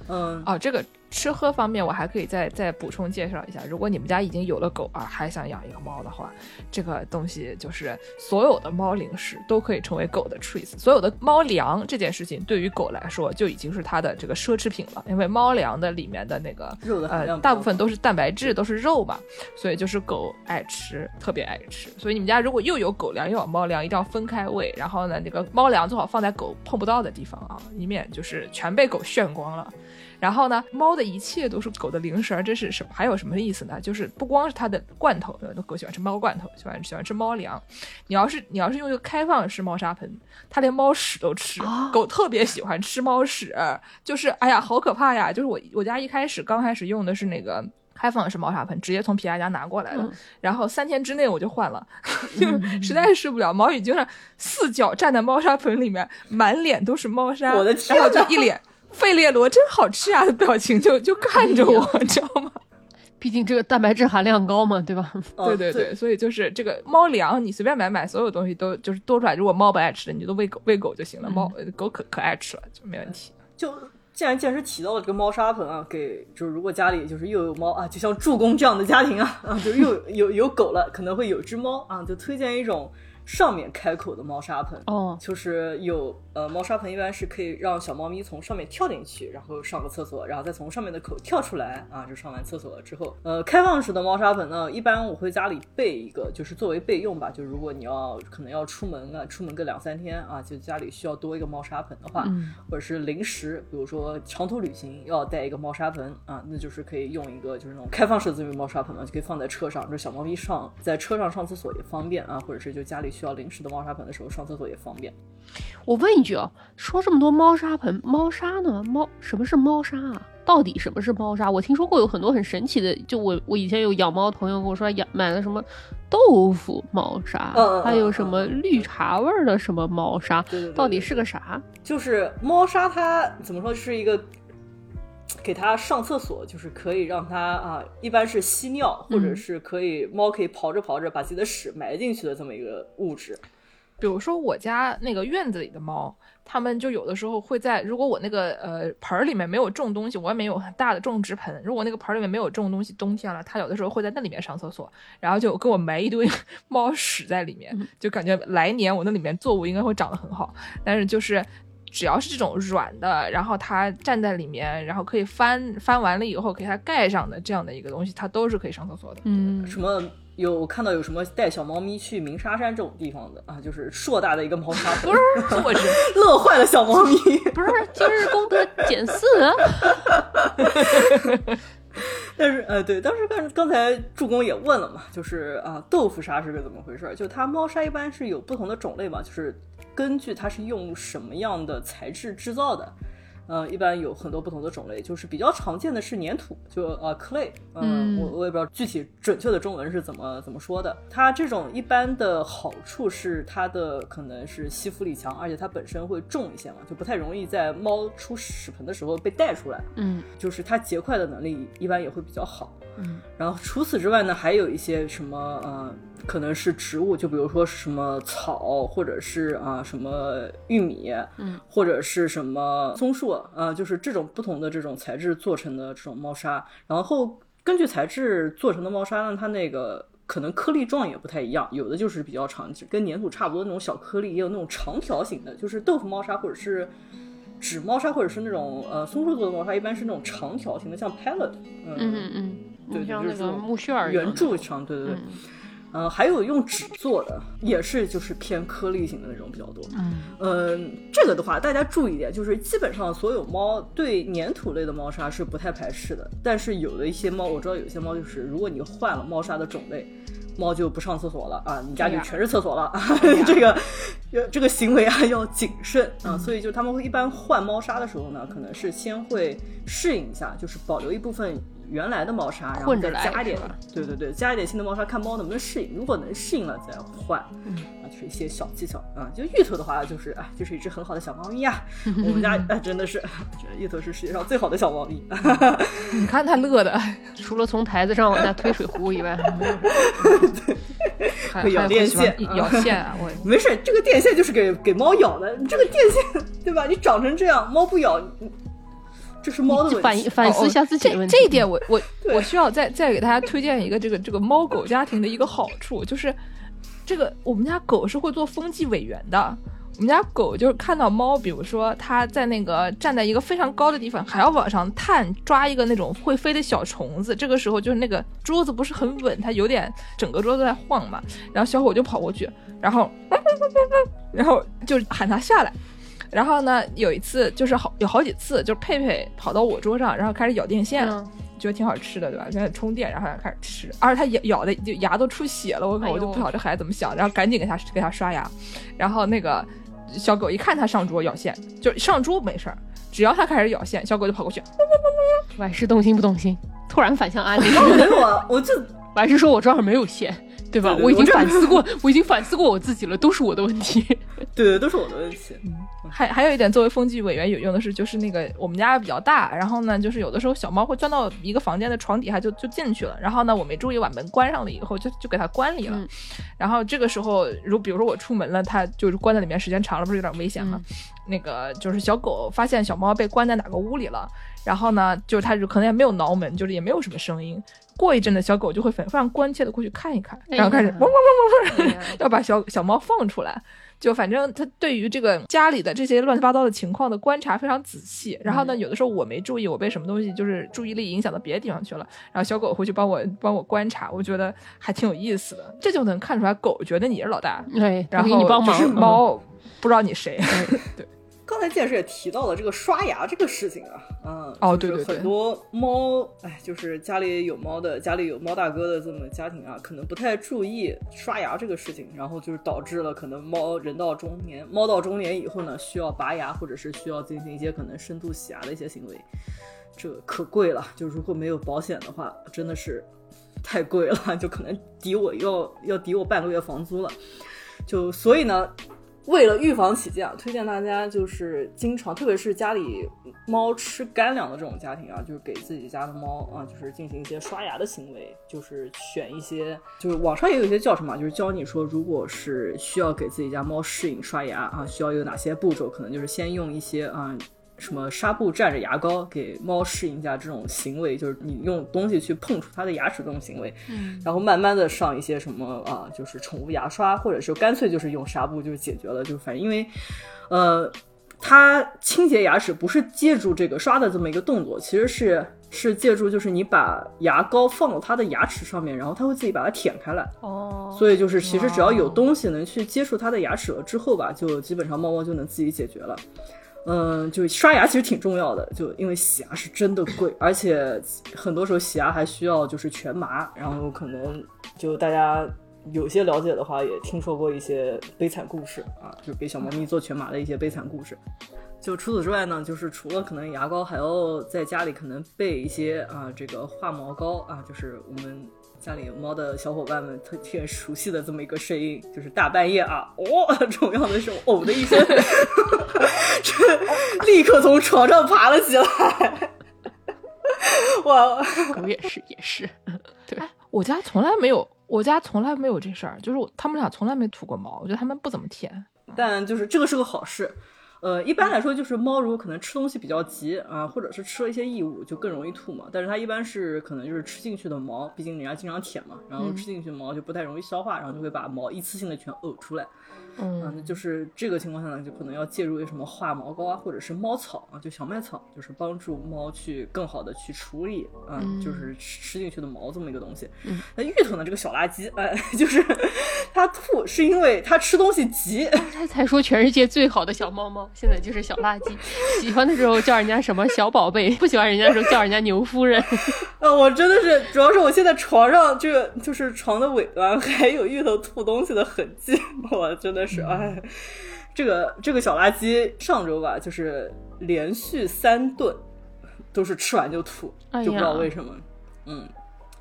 嗯，哦，这个吃喝方面我还可以再再补充介绍一下。如果你们家已经有了狗啊，还想养一个猫的话，这个东西就是所有的猫零食都可以成为狗的 treats。所有的猫粮这件事情对于狗来说就已经是它的这个奢侈品了，因为猫粮的里面的那个肉的呃大部分都是蛋白质，都是肉嘛，所以就是狗爱吃，特别爱吃。所以你们家如果又有狗粮又有猫粮，一定要分开喂。然后呢，那个猫粮最好放在狗碰不到的地方啊，以免就是全被狗炫光了。然后呢，猫的一切都是狗的零食儿，这是什么？还有什么意思呢？就是不光是它的罐头，呃狗喜欢吃猫罐头，喜欢喜欢吃猫粮。你要是你要是用一个开放式猫砂盆，它连猫屎都吃。狗特别喜欢吃猫屎，就是哎呀，好可怕呀！就是我我家一开始刚开始用的是那个。开放式猫砂盆，直接从皮亚家拿过来的，嗯然后三天之内我就换了，就实在是受不了。毛已经常四脚站在猫砂盆里面，满脸都是猫砂，我的天然后就一脸费列罗真好吃啊的 表情，就就看着我，你知道吗？毕竟这个蛋白质含量高嘛，对吧？哦对对对，所以就是这个猫粮，你随便买买，所有东西都就是多出来。如果猫不爱吃的，你就都喂狗喂狗就行了。猫呃狗可可爱吃了，就没问题。就既然既然是提到了这个猫砂盆啊，给就是如果家里就是又有猫啊，就像助攻这样的家庭啊 啊，就又 有有有狗了，可能会有只猫啊，就推荐一种上面开口的猫砂盆。哦，就是有呃，猫砂盆一般是可以让小猫咪从上面跳进去，然后上个厕所，然后再从上面的口跳出来啊，就上完厕所了之后，呃，开放式的猫砂盆呢，一般我会家里备一个，就是作为备用吧，就如果你要可能要出门啊，出门个两三天啊，就家里需要多一个猫砂盆的话，或者是临时，比如说长途旅行要带一个猫砂盆啊，那就是可以用一个就是那种开放式的这种猫砂盆嘛，就可以放在车上，这小猫咪上在车上上厕所也方便啊，或者是就家里需要临时的猫砂盆的时候上厕所也方便。我问一句啊，说这么多猫砂盆，猫砂呢？猫什么是猫砂啊？到底什么是猫砂？我听说过有很多很神奇的，就我我以前有养猫的朋友跟我说养买了什么豆腐猫砂，还有什么绿茶味儿的什么猫砂，对对对到底是个啥？就是猫砂，它怎么说是一个给它上厕所，就是可以让它啊，一般是吸尿，或者是可以猫可以刨着刨着把自己的屎埋进去的这么一个物质。比如说我家那个院子里的猫，它们就有的时候会在，如果我那个呃盆儿里面没有种东西，我外面有很大的种植盆，如果那个盆儿里面没有种东西，冬天了，它有的时候会在那里面上厕所，然后就给我埋一堆 猫屎在里面，就感觉来年我那里面作物应该会长得很好，但是就是。只要是这种软的，然后它站在里面，然后可以翻翻完了以后给它盖上的这样的一个东西，它都是可以上厕所的。嗯，什么有我看到有什么带小猫咪去鸣沙山这种地方的啊，就是硕大的一个猫砂盆，乐坏了小猫咪。不是今日功德减四，但是呃，对，当时刚刚才助攻也问了嘛，就是啊，豆腐砂是个怎么回事儿？就它猫砂一般是有不同的种类嘛，就是根据它是用什么样的材质制造的。呃，一般有很多不同的种类，就是比较常见的是粘土，就呃 clay，嗯，嗯我我也不知道具体准确的中文是怎么怎么说的。它这种一般的好处是它的可能是吸附力强，而且它本身会重一些嘛，就不太容易在猫出屎盆的时候被带出来。嗯就是它结块的能力一般也会比较好。嗯，然后除此之外呢，还有一些什么呃，可能是植物，就比如说什么草，或者是啊、什么玉米，嗯，或者是什么松树，啊，就是这种不同的这种材质做成的这种猫砂。然后根据材质做成的猫砂呢，它那个。可能颗粒状也不太一样，有的就是比较长，跟粘土差不多那种小颗粒，也有那种长条形的，就是豆腐猫砂或者是纸猫砂，或者是那种呃松树做的猫砂，一般是那种长条形的，像 pallet，嗯嗯嗯对嗯，像那种木屑儿一样圆柱长，对对对。嗯嗯、还有用纸做的，也是就是偏颗粒型的那种比较多。嗯呃，这个的话，大家注意一点，就是基本上所有猫对粘土类的猫砂是不太排斥的，但是有的一些猫，我知道有些猫就是，如果你换了猫砂的种类，猫就不上厕所了啊，你家里哎呀全是厕所了，这个呃这个行为啊要谨慎啊，所以就他们会一般换猫砂的时候呢，可能是先会适应一下，就是保留一部分。原来的猫砂，然后混着来再加一点对对对，加一点新的猫砂，看猫能不能适应。如果能适应了再换，嗯啊，就是一些小技巧啊。就芋头的话，就是啊，就是一只很好的小猫咪啊。我们家啊，真的是，我觉得芋头是世界上最好的小猫咪。你看它乐的，除了从台子上往下推水壶以外，还会咬还电线咬线啊！我没事，这个电线就是给给猫咬的。你这个电线，对吧？你长成这样，猫不咬，你这是猫的问反题。反思一下自己的这问题。这一点我，我对我需要再再给大家推荐一个这个这个猫狗家庭的一个好处，就是这个我们家狗是会做风纪委员的。我们家狗就是看到猫，比如说它在那个站在一个非常高的地方，还要往上探抓一个那种会飞的小虫子，这个时候就是那个桌子不是很稳，它有点整个桌子在晃嘛，然后小狗就跑过去，然后 然后就喊它下来。然后呢，有一次就是好有好几次，就是佩佩跑到我桌上，然后开始咬电线，嗯觉得挺好吃的，对吧？现在充电，然后开始吃，而且它咬咬的就牙都出血了，我靠，我就不晓得这孩子怎么想，然后赶紧给他给他刷牙，然后那个小狗一看它上桌咬线，就上桌没事儿，只要它开始咬线，小狗就跑过去，我还是动心不动心？突然反向安利，没有啊，我就我还是说我桌上没有线，对吧？对对我已经反思过，我已经反思过我自己了，都是我的问题。对对，都是我的问题。嗯还还有一点，作为风纪委员有用的是，就是那个我们家比较大，然后呢，就是有的时候小猫会钻到一个房间的床底下就就进去了，然后呢，我没注意把门关上了以后，就就给它关里了。嗯然后这个时候，如比如说我出门了，它就是关在里面时间长了，不是有点危险吗？嗯那个就是小狗发现小猫被关在哪个屋里了，然后呢，就是它就可能也没有挠门，就是也没有什么声音。过一阵子，小狗就会非非常关切的过去看一看，然后开始嗡嗡嗡嗡嗡，哎呀 要把小小猫放出来。就反正它对于这个家里的这些乱七八糟的情况的观察非常仔细。然后呢，有的时候我没注意，我被什么东西就是注意力影响到别的地方去了，然后小狗会去帮我帮我观察，我觉得还挺有意思的。这就能看出来狗觉得你是老大，对，然后给你帮忙就。是猫不知道你谁。对，刚才健师也提到了这个刷牙这个事情啊，嗯，哦对对对很多猫，哎，就是家里有猫的，家里有猫大哥的这么家庭啊，可能不太注意刷牙这个事情，然后就是导致了可能猫人到中年，猫到中年以后呢，需要拔牙或者是需要进行一些可能深度洗牙的一些行为，这可贵了，就如果没有保险的话，真的是太贵了，就可能抵我要要抵我半个月房租了，就所以呢。为了预防起见啊，推荐大家就是经常，特别是家里猫吃干粮的这种家庭啊，就是给自己家的猫啊，就是进行一些刷牙的行为，就是选一些，就是网上也有一些教程嘛，就是教你说，如果是需要给自己家猫适应刷牙啊，需要有哪些步骤，可能就是先用一些啊。什么纱布蘸着牙膏给猫适应一下这种行为，就是你用东西去碰触它的牙齿这种行为，嗯。然后慢慢的上一些什么啊，就是宠物牙刷，或者是干脆就是用纱布就解决了，就反正因为，呃，它清洁牙齿不是借助这个刷的这么一个动作，其实是是借助就是你把牙膏放到它的牙齿上面，然后它会自己把它舔开来，哦，所以就是其实只要有东西能去接触它的牙齿了之后吧，就基本上猫猫就能自己解决了。嗯，就刷牙其实挺重要的，就因为洗牙是真的贵，而且很多时候洗牙还需要就是全麻，然后可能就大家有些了解的话，也听说过一些悲惨故事啊，就给小猫咪做全麻的一些悲惨故事。就除此之外呢，就是除了可能牙膏，还要在家里可能备一些啊，这个化毛膏啊，就是我们家里有猫的小伙伴们特挺熟悉的这么一个声音，就是大半夜啊，哦，重要的是呕的一声，这立刻从床上爬了起来。我，狗也是也是，对，我家从来没有，我家从来没有这事儿，就是我他们俩从来没吐过毛，我觉得他们不怎么舔。但就是这个是个好事。呃，一般来说，就是猫如果可能吃东西比较急啊，或者是吃了一些异物，就更容易吐嘛。但是它一般是可能就是吃进去的毛，毕竟人家经常舔嘛，然后吃进去的毛就不太容易消化，然后就会把毛一次性的全呕出来。嗯就是这个情况下呢，就可能要介入什么化毛膏啊，或者是猫草啊，就小麦草，就是帮助猫去更好的去处理啊，就是吃吃进去的毛这么一个东西。嗯那芋头呢，这个小垃圾，哎，就是它吐是因为它吃东西急，他才说全世界最好的小猫猫，现在就是小垃圾。喜欢的时候叫人家什么小宝贝，不喜欢人家的时候叫人家牛夫人。啊，我真的是，主要是我现在床上这个就是床的尾端还有芋头吐东西的痕迹，我真的是哎，这个这个小垃圾上周吧，就是连续三顿都是吃完就吐，哎就不知道为什么，嗯。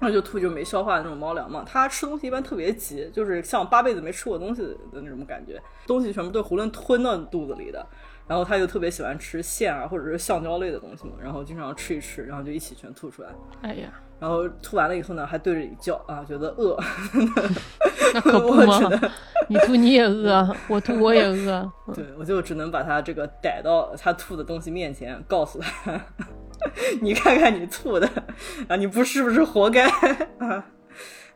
那就吐就没消化的那种猫粮嘛，它吃东西一般特别急，就是像八辈子没吃过东西的那种感觉，东西全部都囫囵吞到肚子里的。然后它又特别喜欢吃线啊或者是橡胶类的东西嘛，然后经常吃一吃，然后就一起全吐出来。哎呀，然后吐完了以后呢，还对着你叫啊，觉得饿。那可不 我嘛你吐你也饿，我吐我也饿。对我就只能把他这个逮到他吐的东西面前，告诉他，你看看你吐的啊，你不是不是活该啊？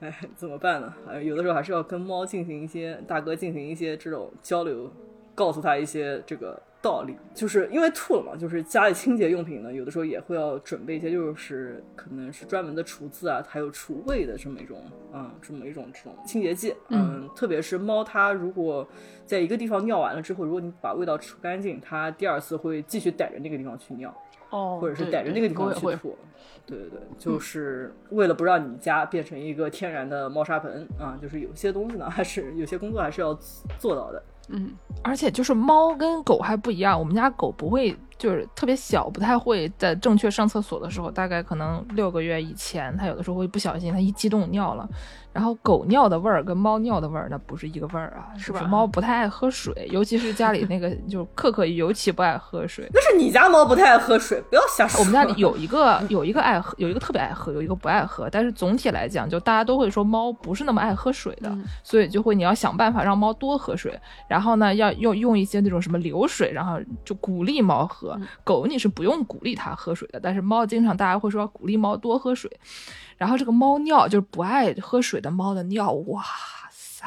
哎，怎么办呢？哎，有的时候还是要跟猫进行一些大哥进行一些这种交流，告诉他一些这个道理。就是因为吐了嘛，就是家里清洁用品呢，有的时候也会要准备一些，就是可能是专门的除渍啊，还有除味的这么一种，嗯，这么一种这种清洁剂。嗯，特别是猫，它如果在一个地方尿完了之后，如果你把味道除干净，它第二次会继续逮着那个地方去尿。哦，或者是逮着那个地。方去吐。对对对，就是为了不让你家变成一个天然的猫砂盆啊，就是有些东西呢，还是有些工作还是要做到的。嗯，而且就是猫跟狗还不一样，我们家狗不会就是特别小，不太会在正确上厕所的时候，大概可能六个月以前，它有的时候会不小心，它一激动尿了。然后狗尿的味儿跟猫尿的味儿那不是一个味儿啊，是吧猫不太爱喝水，尤其是家里那个就克克尤其不爱喝水。那是你家猫不太爱喝水，不要瞎说。我们家里有一个有一个爱喝，有一个特别爱喝，有一个不爱喝。但是总体来讲，就大家都会说猫不是那么爱喝水的，嗯所以就会你要想办法让猫多喝水。然后呢，要用用一些那种什么流水，然后就鼓励猫喝。狗你是不用鼓励它喝水的，但是猫经常大家会说要鼓励猫多喝水。然后这个猫尿就是不爱喝水的猫的尿，哇塞！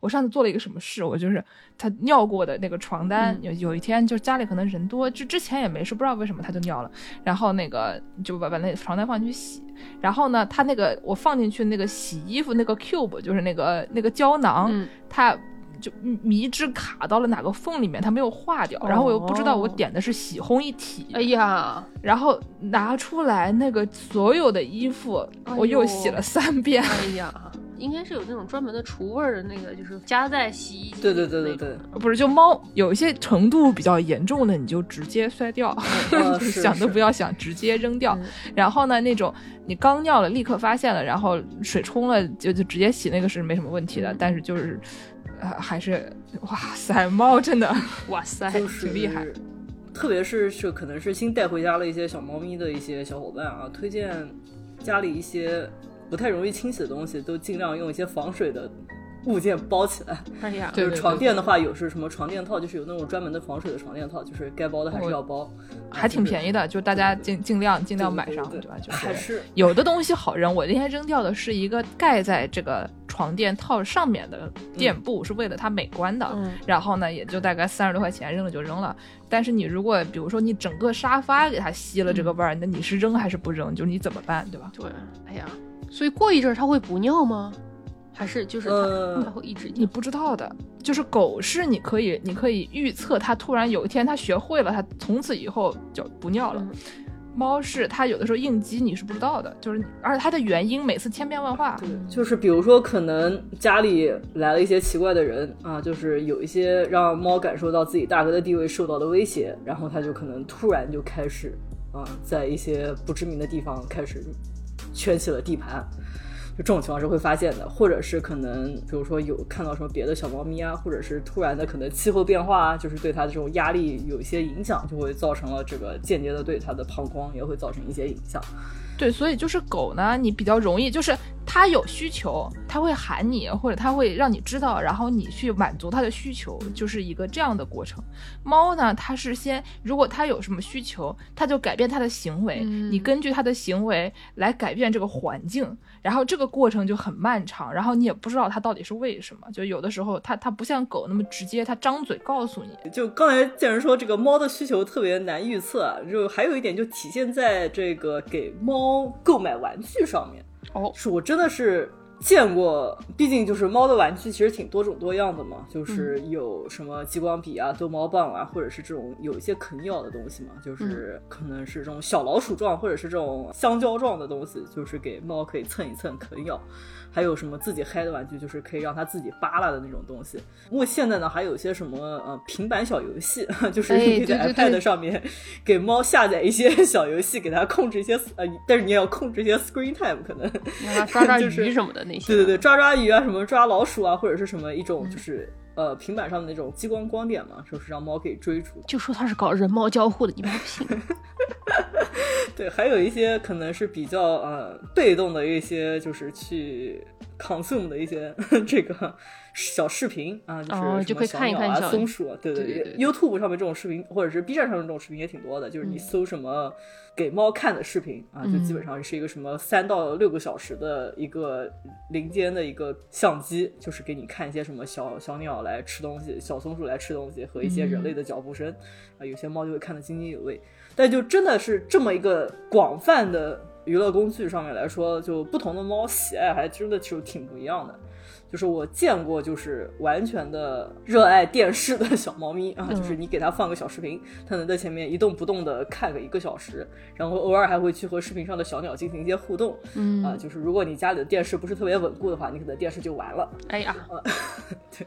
我上次做了一个什么事？我就是它尿过的那个床单，有有一天就是家里可能人多，就之前也没事，不知道为什么它就尿了，然后那个就把把那床单放进去洗，然后呢，它那个我放进去那个洗衣服那个 cube，就是那个那个胶囊，嗯它。就迷之卡到了哪个缝里面，它没有化掉，然后我又不知道我哦点的是洗烘一体，哎呀，然后拿出来那个所有的衣服，我又洗了三遍。哎呀，应该是有那种专门的除味儿的那个，就是加在洗衣机。对对对对对，，不是，就猫有一些程度比较严重的，你就直接摔掉，呃 就是想都不要想，直接扔掉。嗯然后呢，那种你刚尿了，立刻发现了，然后水冲了，就就直接洗，那个是没什么问题的。嗯但是就是，呃，还是哇塞，猫真的 哇塞，就是挺厉害。特别是是可能是新带回家了一些小猫咪的一些小伙伴啊，推荐家里一些不太容易清洗的东西，都尽量用一些防水的物件包起来。哎呀，对就是床垫的话，有是什么床垫套，就是有那种专门的防水的床垫套，就是该包的还是要包，还挺便宜，的，就大家尽尽量尽量买上，对对吧？就还是有的东西好扔，我那天扔掉的是一个盖在这个床垫套上面的垫布，是为了它美观的。嗯然后呢，也就大概三十多块钱，扔了就扔了。但是你如果比如说你整个沙发给它吸了这个味儿，那你是扔还是不扔？就是你怎么办，对吧？对，哎呀，所以过一阵儿它会不尿吗？还是就是它、呃它会一直你？不知道的，就是狗是你可以你可以预测它突然有一天它学会了，它从此以后就不尿了。嗯猫是它有的时候应激你是不知道的，就是而且它的原因每次千变万化。对，就是比如说，可能家里来了一些奇怪的人啊，就是有一些让猫感受到自己大哥的地位受到的威胁，然后它就可能突然就开始啊，在一些不知名的地方开始圈起了地盘。就这种情况是会发现的，或者是可能，比如说有看到什么别的小猫咪啊，或者是突然的可能气候变化啊，就是对它的这种压力有一些影响，就会造成了这个间接的对它的膀胱也会造成一些影响。对，所以就是狗呢，你比较容易，就是它有需求，它会喊你，或者它会让你知道，然后你去满足它的需求，就是一个这样的过程。猫呢，它是先，如果它有什么需求，它就改变它的行为，嗯你根据它的行为来改变这个环境，然后这个过程就很漫长，然后你也不知道它到底是为什么。就有的时候它它不像狗那么直接，它张嘴告诉你，就刚才建人说这个猫的需求特别难预测啊，就还有一点就体现在这个给猫购买玩具上面。哦是我真的是见过，毕竟就是猫的玩具其实挺多种多样的嘛，就是有什么激光笔啊、逗猫棒啊，或者是这种有一些啃咬的东西嘛，就是可能是这种小老鼠状或者是这种香蕉状的东西，就是给猫可以蹭一蹭啃咬。还有什么自己嗨的玩具，就是可以让它自己扒拉的那种东西。不过现在呢，还有一些什么呃平板小游戏，就是哎你可以在 iPad 上面给猫下载一些小游戏，给它控制一些呃，但是你也要控制一些 screen time，可能让它抓抓 鱼什么的那些。对对对，抓抓鱼啊，什么抓老鼠啊，或者是什么一种就是、呃平板上的那种激光光点嘛，就是让猫可以追逐。就说它是搞人猫交互的，你妈信？对，还有一些可能是比较呃被动的一些，就是去 consume 的一些 这个小视频啊，就是哦就可以什么小鸟啊、看一看小松鼠啊，对对对对对 YouTube 上面这种视频，或者是 B 站上面这种视频也挺多的，就是你搜什么给猫看的视频啊，就基本上是一个什么三到六个小时的一个林间的一个相机，就是给你看一些什么小小鸟来吃东西、小松鼠来吃东西和一些人类的脚步声啊，有些猫就会看得津津有味。但就真的是这么一个广泛的娱乐工具上面来说，就不同的猫喜爱还真的就挺不一样的。就是我见过，就是完全的热爱电视的小猫咪啊，嗯就是你给它放个小视频，它能在前面一动不动的看个一个小时，然后偶尔还会去和视频上的小鸟进行一些互动。嗯啊，就是如果你家里的电视不是特别稳固的话，你可能电视就完了。哎呀，对，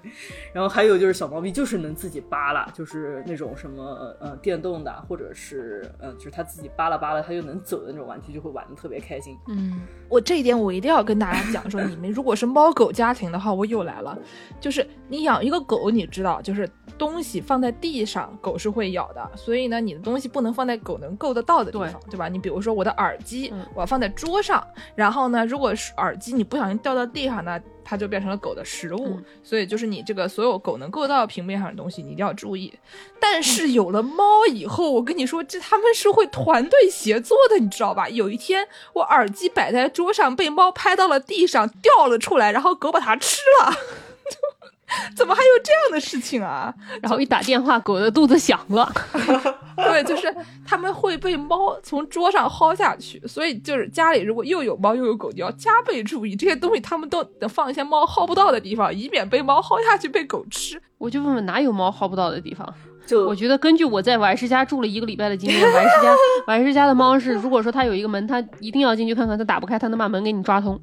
然后还有就是小猫咪就是能自己扒拉，就是那种什么呃电动的，或者是嗯、呃就是它自己扒拉扒拉它就能走的那种玩具，就会玩的特别开心。嗯，我这一点我一定要跟大家讲说，你们如果是猫狗家庭的话，我又来了，就是你养一个狗，你知道，就是东西放在地上，狗是会咬的，所以呢，你的东西不能放在狗能够得到的地方，对吧？你比如说我的耳机，嗯我要放在桌上，然后呢，如果是耳机你不小心掉到地上呢，它就变成了狗的食物，嗯所以就是你这个所有狗能够到的平面上的东西，你一定要注意。但是有了猫以后，我跟你说，这他们是会团队协作的，你知道吧？有一天我耳机摆在桌上，被猫拍到了地上，掉了出来，然后狗把它吃了。怎么还有这样的事情啊？然后一打电话，狗的肚子响了。对，就是他们会被猫从桌上薅下去，所以就是家里如果又有猫又有狗，你要加倍注意这些东西，他们都得放一些猫薅不到的地方，以免被猫薅下去被狗吃。我就问问哪有猫薅不到的地方？就我觉得根据我在王石家住了一个礼拜的经验，王石家王石家的猫是，如果说它有一个门，它一定要进去看看，它打不开，它能把门给你抓通。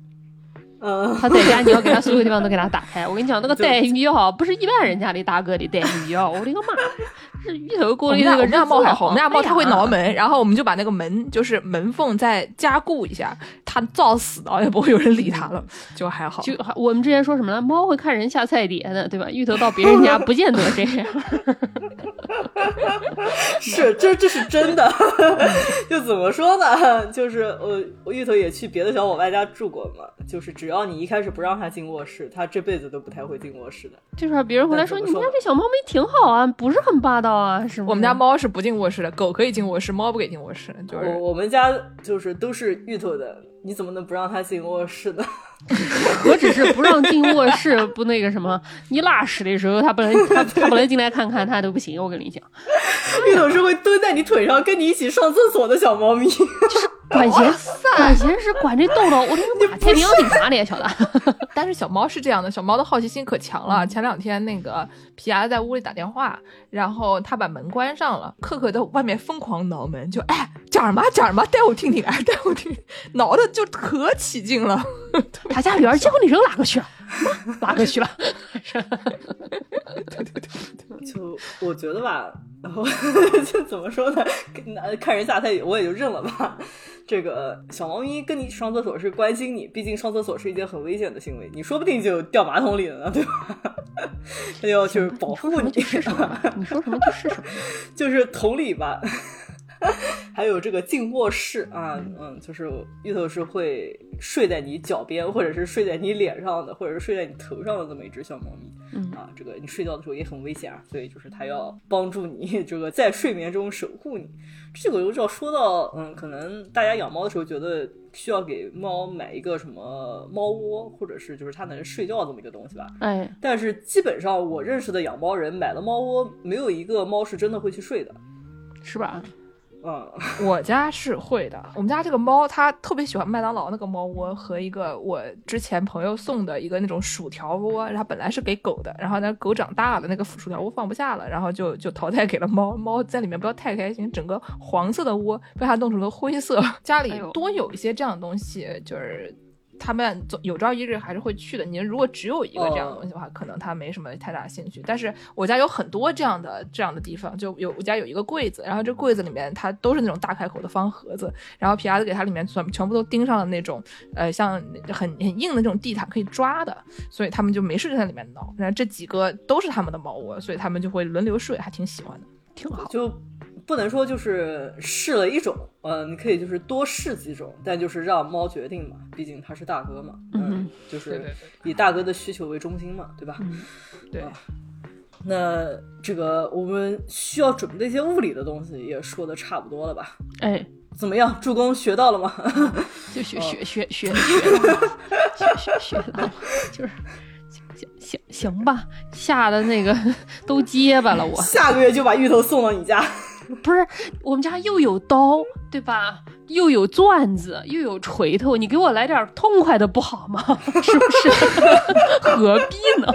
嗯，他在家你要给他所有地方都给他打开。我跟你讲，那个就待遇啊，不是一般人家的大哥的待遇啊！我的个妈，是 芋头锅我们家我们里那个日家猫还好，我们家猫它会挠门。然后我们就把那个门就是门缝再加固一下，它造死的也不会有人理它了，就还好。就我们之前说什么呢？猫会看人下菜碟的，对吧？芋头到别人家不见得这样。是这这是真的，就怎么说呢？就是我我芋头也去别的小伙伴家住过嘛，就是只要你一开始不让它进卧室，它这辈子都不太会进卧室的。就是别人回来说你们家这小猫咪挺好啊，不是很霸道啊，是不是？我们家猫是不进卧室的，狗可以进卧室，猫不给进卧室，就是我我们家就是都是芋头的，你怎么能不让它进卧室呢？我只是不让进卧室，不那个什么，你拉屎的时候，它不能，它它不能进来看看，它都不行。我跟你讲，芋头是会蹲在你腿上跟你一起上厕所的小猫咪。管闲事管闲事，管这豆豆，我的个妈！太平洋警察脸，小的。但是小猫是这样的，小猫的好奇心可强了。前两天那个皮牙在屋里打电话，然后他把门关上了，可可在外面疯狂挠门，就哎讲什么讲什么，带我听听，哎带我听，挠的就可起劲了。他家女儿结果你扔哪个去了？哪个去了？就我觉得吧，然后 就怎么说呢？看看人下菜，我也就认了吧。这个小猫咪跟你上厕所是关心你，毕竟上厕所是一件很危险的行为，你说不定就掉马桶里了呢，对吧？它就要去保护你，说什么就是什么，你说什么就是什么。就是同理吧。还有这个进卧室啊，嗯，就是芋头是会睡在你脚边，或者是睡在你脸上的，或者是睡在你头上的这么一只小猫咪。嗯啊，这个你睡觉的时候也很危险啊，所以就是它要帮助你这个在睡眠中守护你。这个就要说到，嗯，可能大家养猫的时候觉得需要给猫买一个什么猫窝，或者是就是它能睡觉这么一个东西吧。哎，但是基本上我认识的养猫人买了猫窝，没有一个猫是真的会去睡的。是吧？嗯，我家是会的，我们家这个猫它特别喜欢麦当劳那个猫窝和一个我之前朋友送的一个那种薯条窝，它本来是给狗的，然后呢狗长大了，那个薯条窝放不下了，然后就就淘汰给了猫，猫在里面不要太开心，整个黄色的窝被它弄成了灰色，家里多有一些这样的东西，就是。他们总有朝一日还是会去的。你如果只有一个这样的东西的话，可能他没什么太大兴趣。但是我家有很多这样的这样的地方，就有我家有一个柜子，然后这柜子里面它都是那种大开口的方盒子，然后皮牙子给它里面全全部都钉上了那种呃像很很硬的那种地毯可以抓的，所以他们就没事就在里面挠。然后这几个都是他们的猫窝，所以他们就会轮流睡，还挺喜欢的。挺好。就不能说就是试了一种，呃，你可以就是多试几种，但就是让猫决定嘛，毕竟它是大哥嘛，嗯，就是以大哥的需求为中心嘛，对吧？嗯对，那这个我们需要准备的一些物理的东西也说的差不多了吧？哎，怎么样，助攻学到了吗？就学学学学学学学学到了，就是行行行吧，吓得那个 都结巴了我。下个月就把芋头送到你家。不是，我们家又有刀，对吧？又有钻子，又有锤头，你给我来点痛快的不好吗？是不是？何必呢？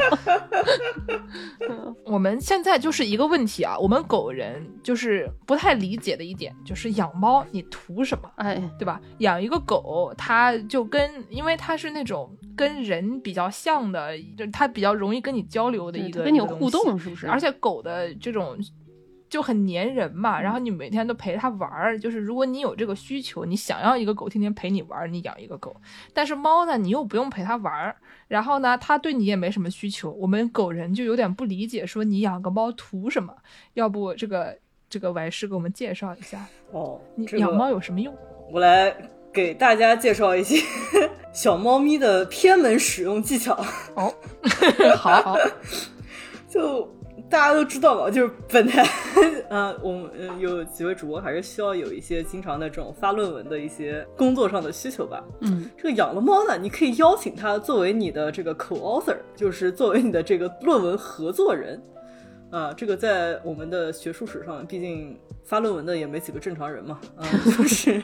我们现在就是一个问题啊，我们狗人就是不太理解的一点，就是养猫你图什么？哎，对吧？养一个狗，它就跟因为它是那种跟人比较像的，就它比较容易跟你交流的一个，跟你互动，是不是？而且狗的这种就很粘人嘛，然后你每天都陪它玩儿，就是如果你有这个需求，你想要一个狗天天陪你玩儿，你养一个狗。但是猫呢，你又不用陪它玩儿，然后呢，它对你也没什么需求。我们狗人就有点不理解，说你养个猫图什么？要不这个这个歪师给我们介绍一下，哦，你养猫有什么用？我来给大家介绍一些小猫咪的偏门使用技巧。哦，好，好，就大家都知道吧，就是本台，呃，我们呃有几位主播还是需要有一些经常的这种发论文的一些工作上的需求吧。嗯，这个养了猫呢，你可以邀请它作为你的这个 co-author，就是作为你的这个论文合作人。啊，这个在我们的学术史上，毕竟发论文的也没几个正常人嘛。啊，就是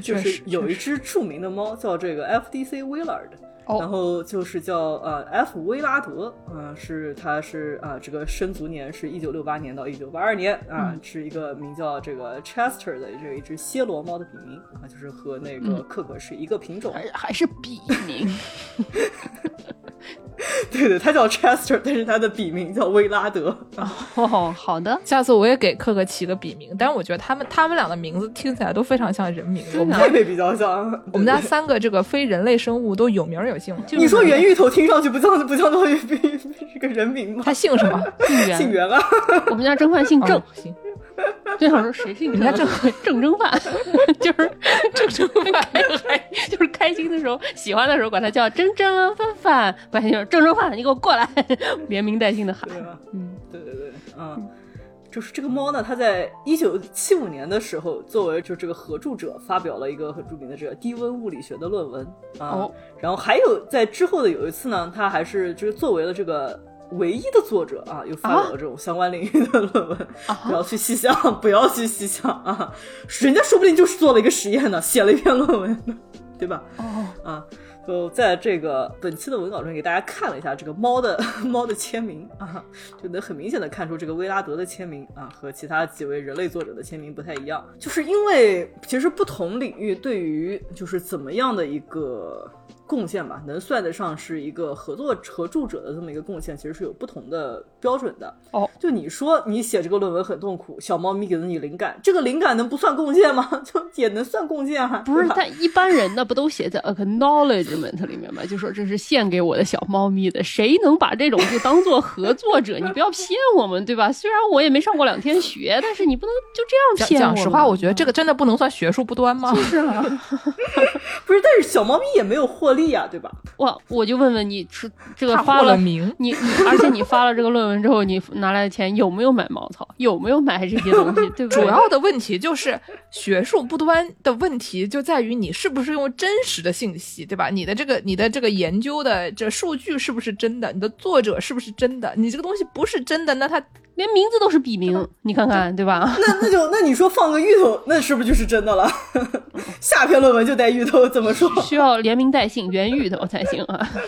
就是有一只著名的猫叫这个 FDC Willard，哦。然后就是叫呃 F 威拉德，啊、是他是啊、这个生卒年是一九六八年到一九八二年啊、嗯是一个名叫这个 Chester 的这一只暹罗猫的笔名啊，就是和那个嗯。可可是一个品种。还还是笔名，对对，他叫 Chester，但是他的笔名叫威拉德。哦，好的，下次我也给可可起个笔名，但是我觉得他们他们俩的名字听起来都非常像人名。我们家妹妹比较像。我们家三个这个非人类生物都有名有姓。就是你说袁芋头听上去不像不像到于是个人名吗？他姓什么？姓袁，姓袁啊。我们家蒸饭姓郑哦，行，就想说谁是你家郑？郑蒸饭，就是郑蒸饭还就是开心的时候，喜欢的时候管他叫蒸蒸饭饭，关键就是郑蒸饭，你给我过来，连名带姓的喊。对吧？嗯，对对对，嗯、就是这个猫呢，它在一九七五年的时候，作为就这个合著者，发表了一个很著名的这个低温物理学的论文啊。哦然后还有在之后的有一次呢，它还是就是作为了这个。唯一的作者啊，又发表了这种相关领域的论文，不要去细想，不要去细想啊，人家说不定就是做了一个实验呢，写了一篇论文呢，对吧？哦，啊，就在这个本期的文稿中给大家看了一下这个猫的 猫的签名啊，就能很明显的看出这个威拉德的签名啊和其他几位人类作者的签名不太一样，就是因为其实不同领域对于就是怎么样的一个。贡献吧，能算得上是一个合作合著者的这么一个贡献，其实是有不同的标准的。哦，就你说你写这个论文很痛苦，小猫咪给了你灵感，这个灵感能不算贡献吗？就也能算贡献啊，不是但一般人呢不都写在 acknowledgement 里面吗？就说这是献给我的小猫咪的，谁能把这种就当做合作者？你不要骗我们，对吧？虽然我也没上过两天学，但是你不能就这样骗我们。讲实话，我觉得这个真的不能算学术不端吗？就是啊，不是，但是小猫咪也没有获利啊，对吧？哇，我就问问你，是这个发了。了名，你你，而且你发了这个论文之后，你拿来的钱有没有买茅草？有没有买这些东西？对不对？主要的问题就是学术不端的问题，就在于你是不是用真实的信息，对吧？你的这个你的这个研究的这数据是不是真的？你的作者是不是真的？你这个东西不是真的，那它连名字都是笔名，你看看，对吧？那那就那你说放个芋头，那是不是就是真的了？下篇论文就带芋头，怎么说？需要连名带姓原芋头才行啊。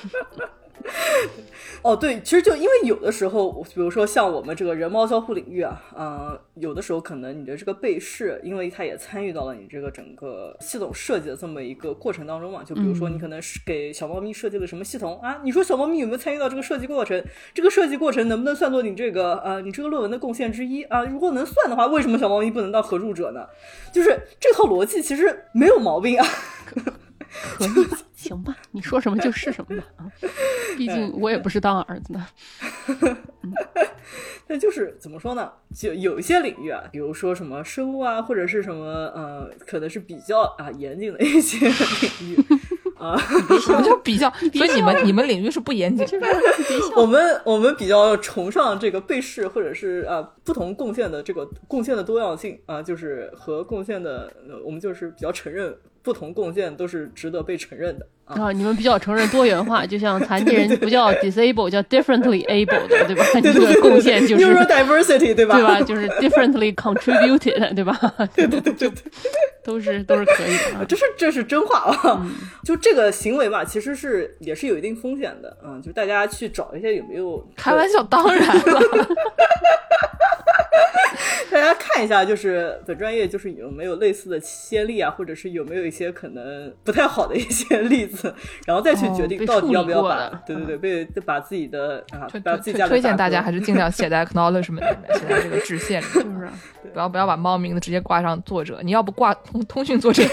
哦，对，其实就因为有的时候，比如说像我们这个人猫交互领域啊，嗯、有的时候可能你的这个被试，因为它也参与到了你这个整个系统设计的这么一个过程当中嘛。就比如说你可能是给小猫咪设计了什么系统、啊，你说小猫咪有没有参与到这个设计过程？这个设计过程能不能算作你这个呃你这个论文的贡献之一啊？如果能算的话，为什么小猫咪不能当合著者呢？就是这套逻辑其实没有毛病啊。行吧，你说什么就是什么吧。啊，毕竟我也不是当儿子的。那就是怎么说呢？就有一些领域啊，比如说什么生物啊，或者是什么呃，可能是比较啊严谨的一些领域啊。什么叫比较？所以你们你们领域是不严谨的。我们我们比较崇尚这个被试或者是啊不同贡献的这个贡献的多样性啊，就是和贡献的，呃我们就是比较承认不同贡献都是值得被承认的啊。啊，你们比较承认多元化，就像残疾人不叫 disable，叫 differently able 的，对吧？你这个贡献就是 neurodiversity 对吧？对吧？就是 differently contributed，对吧？对对对对，都是都是可以的啊，啊。这是这是真话啊！就这个行为吧，其实是也是有一定风险的，嗯，就大家去找一些有没有开玩笑，当然了，大 大家看一下，就是本专业就是有没有类似的先例啊，或者是有没有一些可能不太好的一些例子，然后再去决定到底要不要把、对对对，被把自己的啊推把自己家的推荐大家还是尽量写在 acknowledgement 里面，写在这个致谢里面，就 是不要不要把猫名字直接挂上作者，你要不挂通通讯作者，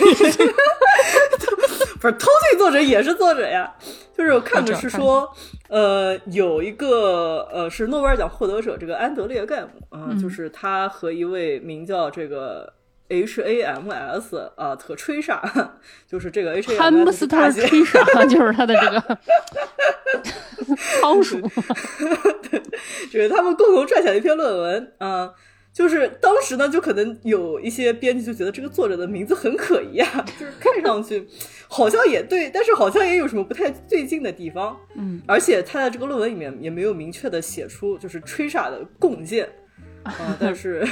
不是通讯作者也是作者呀，就是我看的是说，呃，有一个呃是诺贝尔奖获得者这个安德烈盖姆啊、嗯就是他和一位名叫这个 H A M S 啊特吹煞，就是这个 H A 汉 M 姆 S 斯特大姐，吹傻，就是他的这个 仓鼠。就是他们共同撰写了一篇论文啊。就是当时呢，就可能有一些编辑就觉得这个作者的名字很可疑啊，就是看上去好像也对，但是好像也有什么不太对劲的地方。嗯，而且他在这个论文里面也没有明确的写出就是吹傻的贡献。啊、但是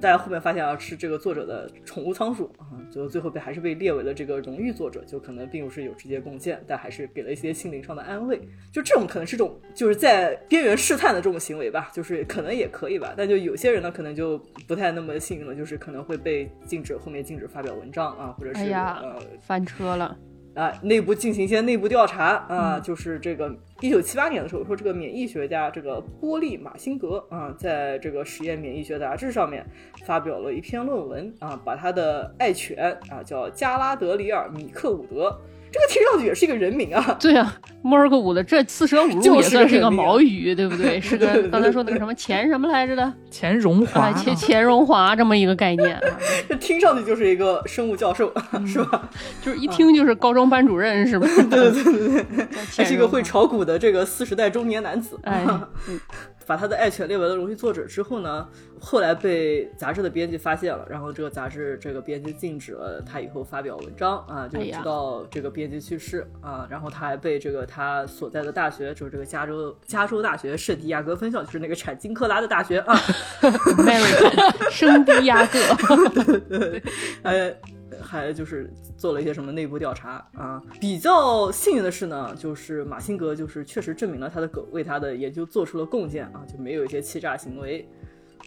大家后面发现啊，是这个作者的宠物仓鼠啊，就最后被还是被列为了这个荣誉作者，就可能并不是有直接贡献，但还是给了一些心灵上的安慰。就这种可能是种就是在边缘试探的这种行为吧，就是可能也可以吧，但就有些人呢，可能就不太那么幸运了，就是可能会被禁止后面禁止发表文章啊，或者是、哎呃翻车了。啊，内部进行一些内部调查啊，就是这个一九七八年的时候，说这个免疫学家这个波利马辛格啊，在这个实验免疫学杂志上面发表了一篇论文啊，把他的爱犬啊叫加拉德里尔米克伍德，这个听上去也是一个人名啊，对呀、莫尔克伍的这四舍五入也算是个个毛语，对不对？是个刚才说那个什么钱什么来着的？钱荣华啊，钱钱荣华这么一个概念啊，这听上去就是一个生物教授，是吧？就是一听就是高中班主任是吧？对对对对，还是一个会炒股的这个四十代中年男子。哎，把他的爱犬列为了荣誉作者之后呢，后来被杂志的编辑发现了，然后这个杂志这个编辑禁止了他以后发表文章啊，就直到这个编辑去世啊，然后他还被这个他所在的大学，就是这个加州加州大学圣地亚哥分校，就是那个产金克拉的大学啊，American 圣地亚哥，呃，还就是做了一些什么内部调查啊。比较幸运的是呢，就是马辛格就是确实证明了他的狗为他的研究做出了贡献啊，就没有一些欺诈行为。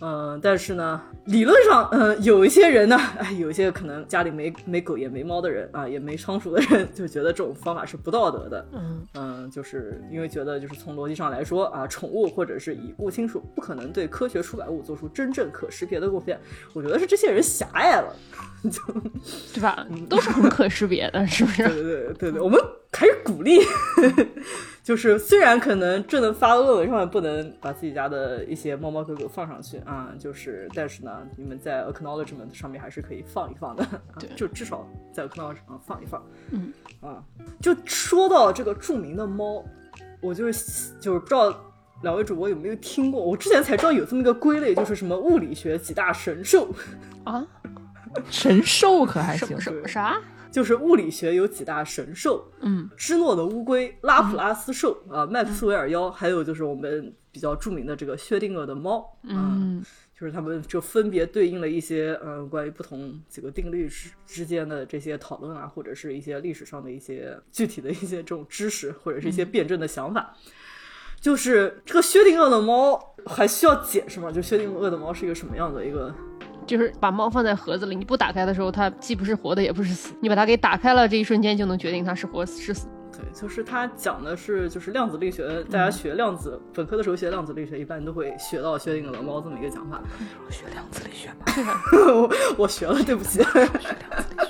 嗯、但是呢，理论上，嗯、有一些人呢，哎，有一些可能家里没没狗也没猫的人啊，也没仓鼠的人，就觉得这种方法是不道德的。嗯嗯，就是因为觉得，就是从逻辑上来说啊，宠物或者是已故亲属不可能对科学出版物做出真正可识别的贡献。我觉得是这些人狭隘了，就对吧？都是很可识别的，是不是？对对对对对，我们还是鼓励，就是虽然可能这能发到论文上面不能把自己家的一些猫猫狗狗放上去啊，就是但是呢，你们在 acknowledgement 上面还是可以放一放的，啊、就至少在 acknowledgement 上放一放，嗯啊，就说到这个著名的猫，我就是就是不知道。两位主播有没有听过？我之前才知道有这么一个归类，就是什么物理学几大神兽，啊，神兽可还行什么啥？就是物理学有几大神兽，嗯芝诺的乌龟、拉普拉斯兽啊、麦克斯韦尔妖，还有就是我们比较著名的这个薛定谔的猫啊、嗯就是他们就分别对应了一些嗯关于不同几个定律之之间的这些讨论啊，或者是一些历史上的一些具体的一些这种知识，或者是一些辩证的想法。就是这个薛定谔的猫还需要解释吗？就薛定谔的猫是一个什么样的一个？就是把猫放在盒子里，你不打开的时候，它既不是活的，也不是死。你把它给打开了，这一瞬间就能决定它是活是死。对，就是他讲的是就是量子力学，大家学量子、本科的时候学量子力学，一般都会学到薛定谔的猫这么一个讲法。我学量子力学吧，我我学了，对不起。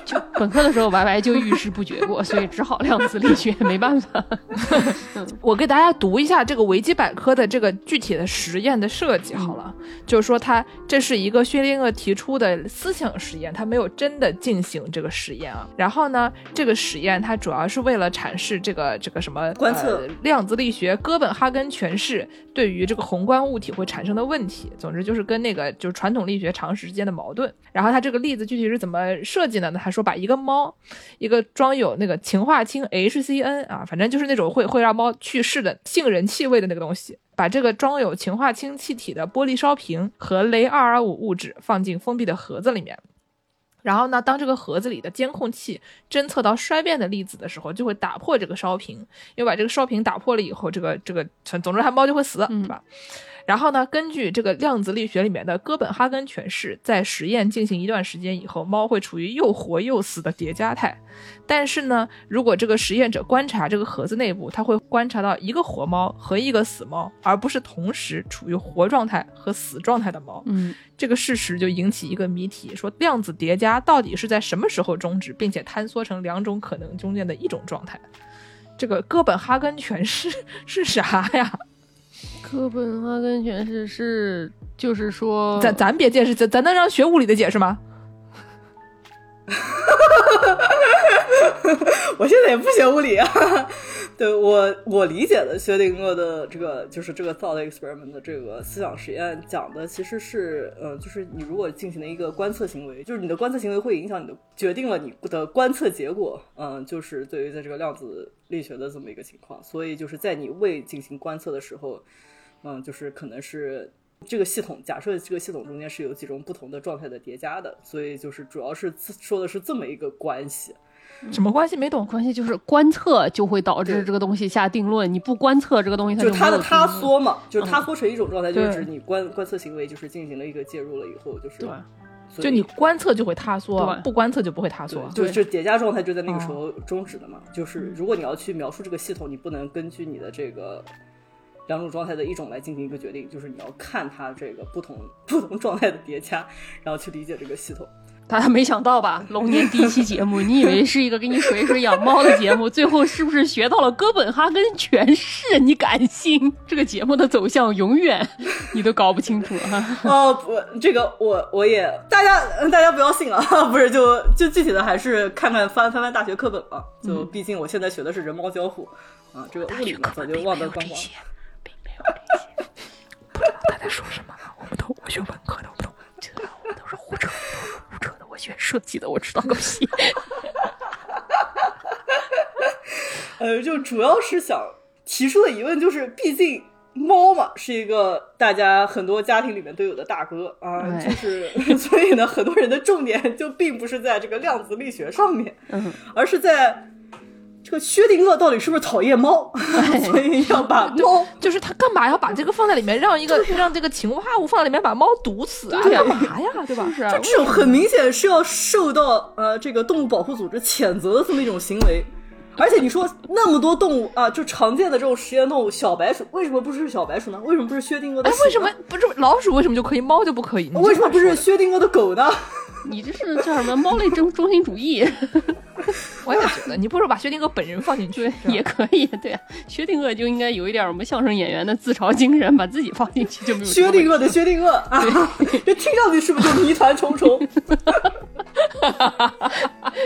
就本科的时候，Y Y 就遇事不决过，所以只好量子力学，没办法。我给大家读一下这个维基百科的这个具体的实验的设计好了，就是说它这是一个薛定谔提出的思想实验，他没有真的进行这个实验啊。然后呢，这个实验它主要是为了阐释这个这个什么观测呃、量子力学哥本哈根诠释对于这个宏观物体会产生的问题。总之就是跟那个就是传统力学常识之间的矛盾。然后他这个例子具体是怎么设计的呢？他说把一个猫，一个装有那个氰化氢 HCN 啊，反正就是那种会会让猫去世的杏仁气味的那个东西，把这个装有氰化氢气体的玻璃烧瓶和镭二二五物质放进封闭的盒子里面。然后呢，当这个盒子里的监控器侦测到衰变的粒子的时候，就会打破这个烧瓶，因为把这个烧瓶打破了以后，这个这个总之它猫就会死，对吧？然后呢，根据这个量子力学里面的哥本哈根诠释，在实验进行一段时间以后，猫会处于又活又死的叠加态。但是呢，如果这个实验者观察这个盒子内部，他会观察到一个活猫和一个死猫，而不是同时处于活状态和死状态的猫。嗯，这个事实就引起一个谜题：说量子叠加到底是在什么时候终止，并且坍缩成两种可能中间的一种状态？这个哥本哈根诠释 是啥呀？哥本哈根诠释是，就是说，咱咱别解释，咱咱能让学物理的解释吗？哈哈哈哈哈我现在也不学物理啊。对我我理解的薛定谔的这个就是这个 thought experiment 的这个思想实验讲的其实是，呃，就是你如果进行了一个观测行为，就是你的观测行为会影响你的决定了你的观测结果，嗯，就是对于在这个量子力学的这么一个情况，所以就是在你未进行观测的时候，嗯，就是可能是。这个系统假设这个系统中间是有几种不同的状态的叠加的，所以就是主要是说的是这么一个关系。什么关系？没懂。关系就是观测就会导致这个东西下定论，你不观测这个东西它就是它的塌。缩嘛，就是塌缩成一种状态，就是指你观观测行为就是进行了一个介入了以后，就是对就你观测就会塌缩对，不观测就不会塌缩对，。就是叠加状态就在那个时哦候终止的嘛。就是如果你要去描述这个系统，你不能根据你的这个两种状态的一种来进行一个决定，就是你要看它这个不同不同状态的叠加，然后去理解这个系统。大家没想到吧？龙年第一期节目，你以为是一个给你水水养猫的节目，最后是不是学到了哥本哈根诠释？你敢信？这个节目的走向永远你都搞不清楚啊！哦，不，这个我我也大家大家不要信啊，不是就就具体的还是看看翻翻翻大学课本吧。就毕竟我现在学的是人猫交互啊，这个物理嘛早就忘得光光。不知道他在说什么，我们都我学文科的，我们都这我们都是胡扯，胡扯的。我学设计的，我知道个屁！呃，就主要是想提出的疑问就是，毕竟猫嘛是一个大家很多家庭里面都有的大哥啊，哎就是 所以呢，很多人的重点就并不是在这个量子力学上面，嗯，而是在这个薛定谔到底是不是讨厌猫，所以要把猫。就是他干嘛要把这个放在里面，让一个让这个氰化物放在里面把猫毒死啊？干嘛呀？对吧？是就，这种很明显是要受到呃这个动物保护组织谴责的这么一种行为，而且你说那么多动物啊，就常见的这种实验动物小白鼠，为什么不是小白鼠呢？为什么不是薛定谔的哎，为什么不是老鼠？为什么就可以，猫就不可以？为什么不？是薛定谔的狗呢？你这是叫什么猫类中中心主义？我也觉得，你不如把薛定谔本人放进去也可以。对啊，薛定谔就应该有一点我们相声演员的自嘲精神，把自己放进去就没有。薛定谔的薛定谔啊，这听上去是不是就谜团重重？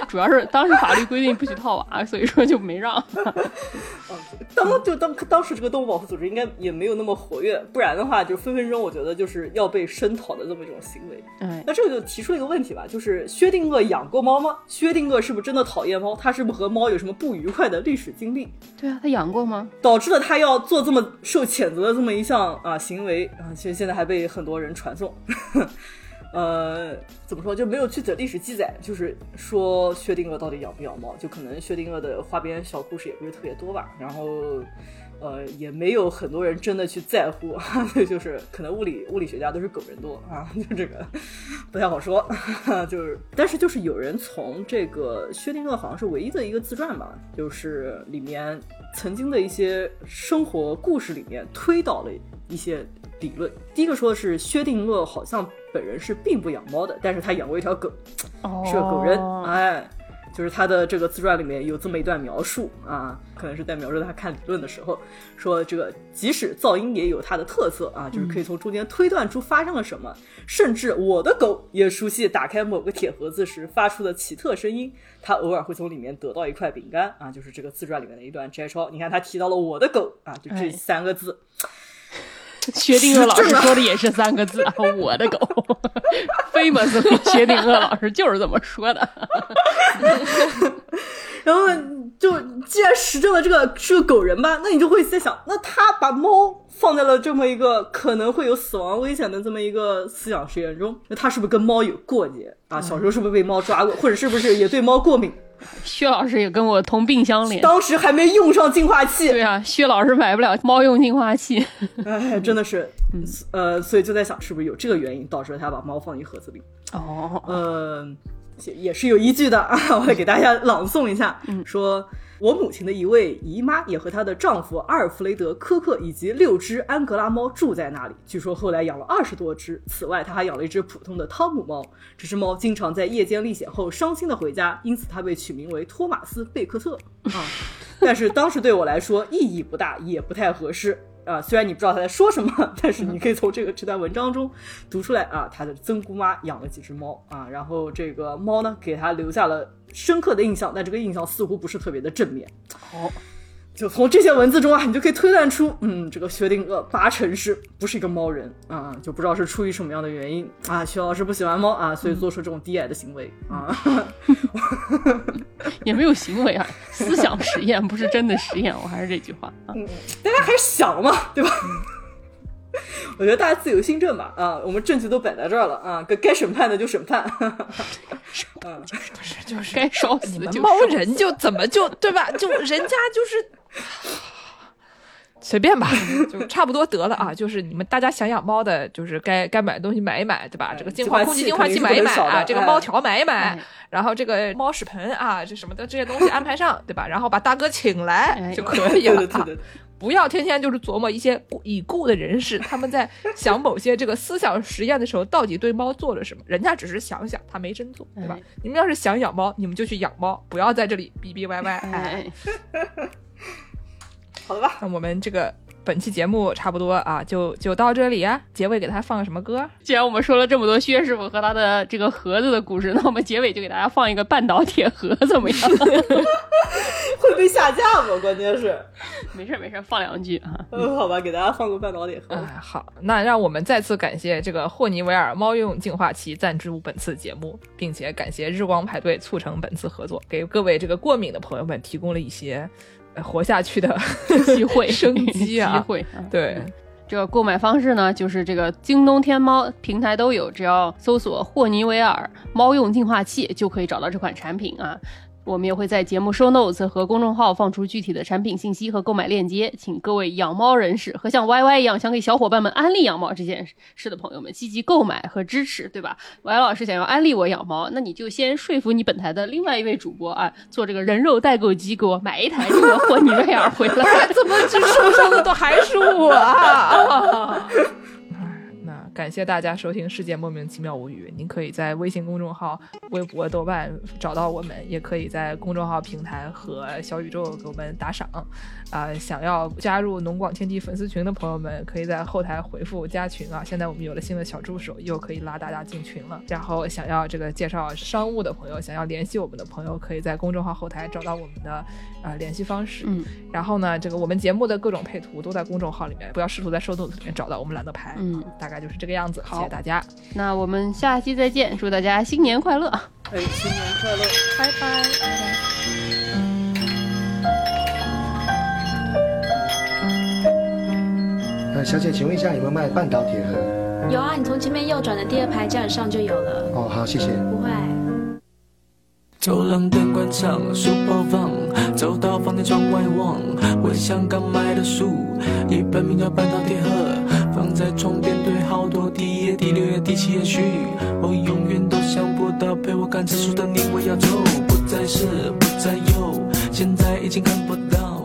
主要是当时法律规定不许套娃，所以说就没让。当就当当时这个动物保护组织应该也没有那么活跃，不然的话就分分钟我觉得就是要被声讨的这么一种行为。嗯，那这个就提出了一个问题吧，就是薛定谔养过猫吗？薛定谔是不是真的讨厌猫？他是不是和猫有什么不愉快的历史经历，对啊，他养过吗？导致了他要做这么受谴责的这么一项啊行为啊？其实现在还被很多人传颂。呃，怎么说就没有具体的历史记载，就是说薛定谔到底养不养猫，就可能薛定谔的花边小故事也不是特别多吧，然后。呃，也没有很多人真的去在乎，就是可能物理物理学家都是狗人多啊，就这个不太好说，就是但是就是有人从这个薛定谔好像是唯一的一个自传吧，就是里面曾经的一些生活故事里面推导了一些理论。第一个说的是薛定谔好像本人是并不养猫的，但是他养过一条狗，哦是个狗人，哎，就是他的这个自传里面有这么一段描述啊，可能是在描述他看理论的时候，说这个即使噪音也有它的特色啊，就是可以从中间推断出发生了什么，甚至我的狗也熟悉打开某个铁盒子时发出的奇特声音，它偶尔会从里面得到一块饼干啊，就是这个自传里面的一段摘抄。你看他提到了我的狗啊，就这哎三个字，薛定谔老师说的也是三个字啊，我的狗。famous 薛定谔老师就是这么说的。然后，就既然实证了这个是个狗人吧，那你就会在想，那他把猫放在了这么一个可能会有死亡危险的这么一个思想实验中，那他是不是跟猫有过节啊？小时候是不是被猫抓过，或者是不是也对猫过敏？薛老师也跟我同病相怜。当时还没用上净化器，对啊，薛老师买不了猫用净化器。哎，真的是嗯呃，所以就在想是不是有这个原因导致他把猫放进盒子里。哦，呃，也也是有依据的啊，我会给大家朗诵一下，嗯说我母亲的一位姨妈也和她的丈夫阿尔弗雷德·科克以及六只安格拉猫住在那里，据说后来养了二十多只。此外，她还养了一只普通的汤姆猫，这只猫经常在夜间历险后伤心的回家，因此它被取名为托马斯·贝克特 啊。但是当时对我来说意义不大，也不太合适。啊，虽然你不知道他在说什么，但是你可以从这个这段文章中读出来啊，他的曾姑妈养了几只猫啊，然后这个猫呢给他留下了深刻的印象，但这个印象似乎不是特别的正面。好，就从这些文字中啊，你就可以推断出，嗯，这个薛定谔八成是不是一个猫人啊？就不知道是出于什么样的原因啊，薛老师不喜欢猫啊，所以做出这种低矮的行为啊。也没有行为啊，思想实验不是真的实验，我还是这句话啊。大家还是想嘛，对吧？我觉得大家自由心证吧，啊，我们证据都摆在这儿了啊，该该审判的就审判，嗯，不是就是该烧死你们猫人就怎么就对吧？就人家就是随便吧，就差不多得了啊。就是你们大家想养猫的，就是该该买的东西买一买，对吧？哎这个净化空气净化器买一买啊，这个猫条买一买哎，然后这个猫屎盆啊，这什么的这些东西安排上，对吧？然后把大哥请来哎就可以了啊。对对对，不要天天就是琢磨一些已故的人士，他们在想某些这个思想实验的时候，到底对猫做了什么？人家只是想想，他没真做，对吧？哎你们要是想养猫，你们就去养猫，不要在这里逼逼歪歪。哎，哎，好了吧，那我们这个本期节目差不多啊，就就到这里啊。结尾给他放个什么歌？既然我们说了这么多薛师傅和他的这个盒子的故事，那我们结尾就给大家放一个半岛铁盒，怎么样？会被下架吗？关键是，没事没事，放两句啊。嗯，好吧，给大家放个半岛铁盒。哎，好，那让我们再次感谢这个霍尼韦尔猫用净化器赞助本次节目，并且感谢日光派对促成本次合作，给各位这个过敏的朋友们提供了一些、呃、活下去的 机会 生机啊机会啊。对。这个购买方式呢，就是这个京东、天猫平台都有，只要搜索霍尼韦尔猫用净化器就可以找到这款产品啊。我们也会在节目 show notes 和公众号放出具体的产品信息和购买链接，请各位养猫人士和像 Y Y 一样想给小伙伴们安利养猫这件事的朋友们积极购买和支持，对吧？Y 老师想要安利我养猫，那你就先说服你本台的另外一位主播啊，做这个人肉代购机，给我买一台这个霍尼韦尔回来。怎么这受伤的都还是我啊？感谢大家收听《世界莫名其妙无语》。您可以在微信公众号、微博、豆瓣找到我们，也可以在公众号平台和小宇宙给我们打赏。啊、想要加入农广天地粉丝群的朋友们，可以在后台回复加群啊。现在我们有了新的小助手，又可以拉大家进群了。然后想要这个介绍商务的朋友，想要联系我们的朋友，可以在公众号后台找到我们的呃联系方式。嗯然后呢，这个我们节目的各种配图都在公众号里面，不要试图在 show notes 里面找到，我们懒得排。嗯，大概就是这个样子。好谢谢大家，那我们下期再见，祝大家新年快乐！哎，新年快乐！拜拜。呃，小姐，请问一下有没有卖半岛铁盒？有啊，你从前面右转的第二排架子上就有了。哦，好，谢谢。不会。走廊灯关上，书包放，走到房间窗外望，回想刚买的书，一本名叫《半岛铁盒》，放在床边堆好多，第一页、第六页、第七页序，我永远都想不到陪我看这书的你，我要走，不再是，不再有，现在已经看不到。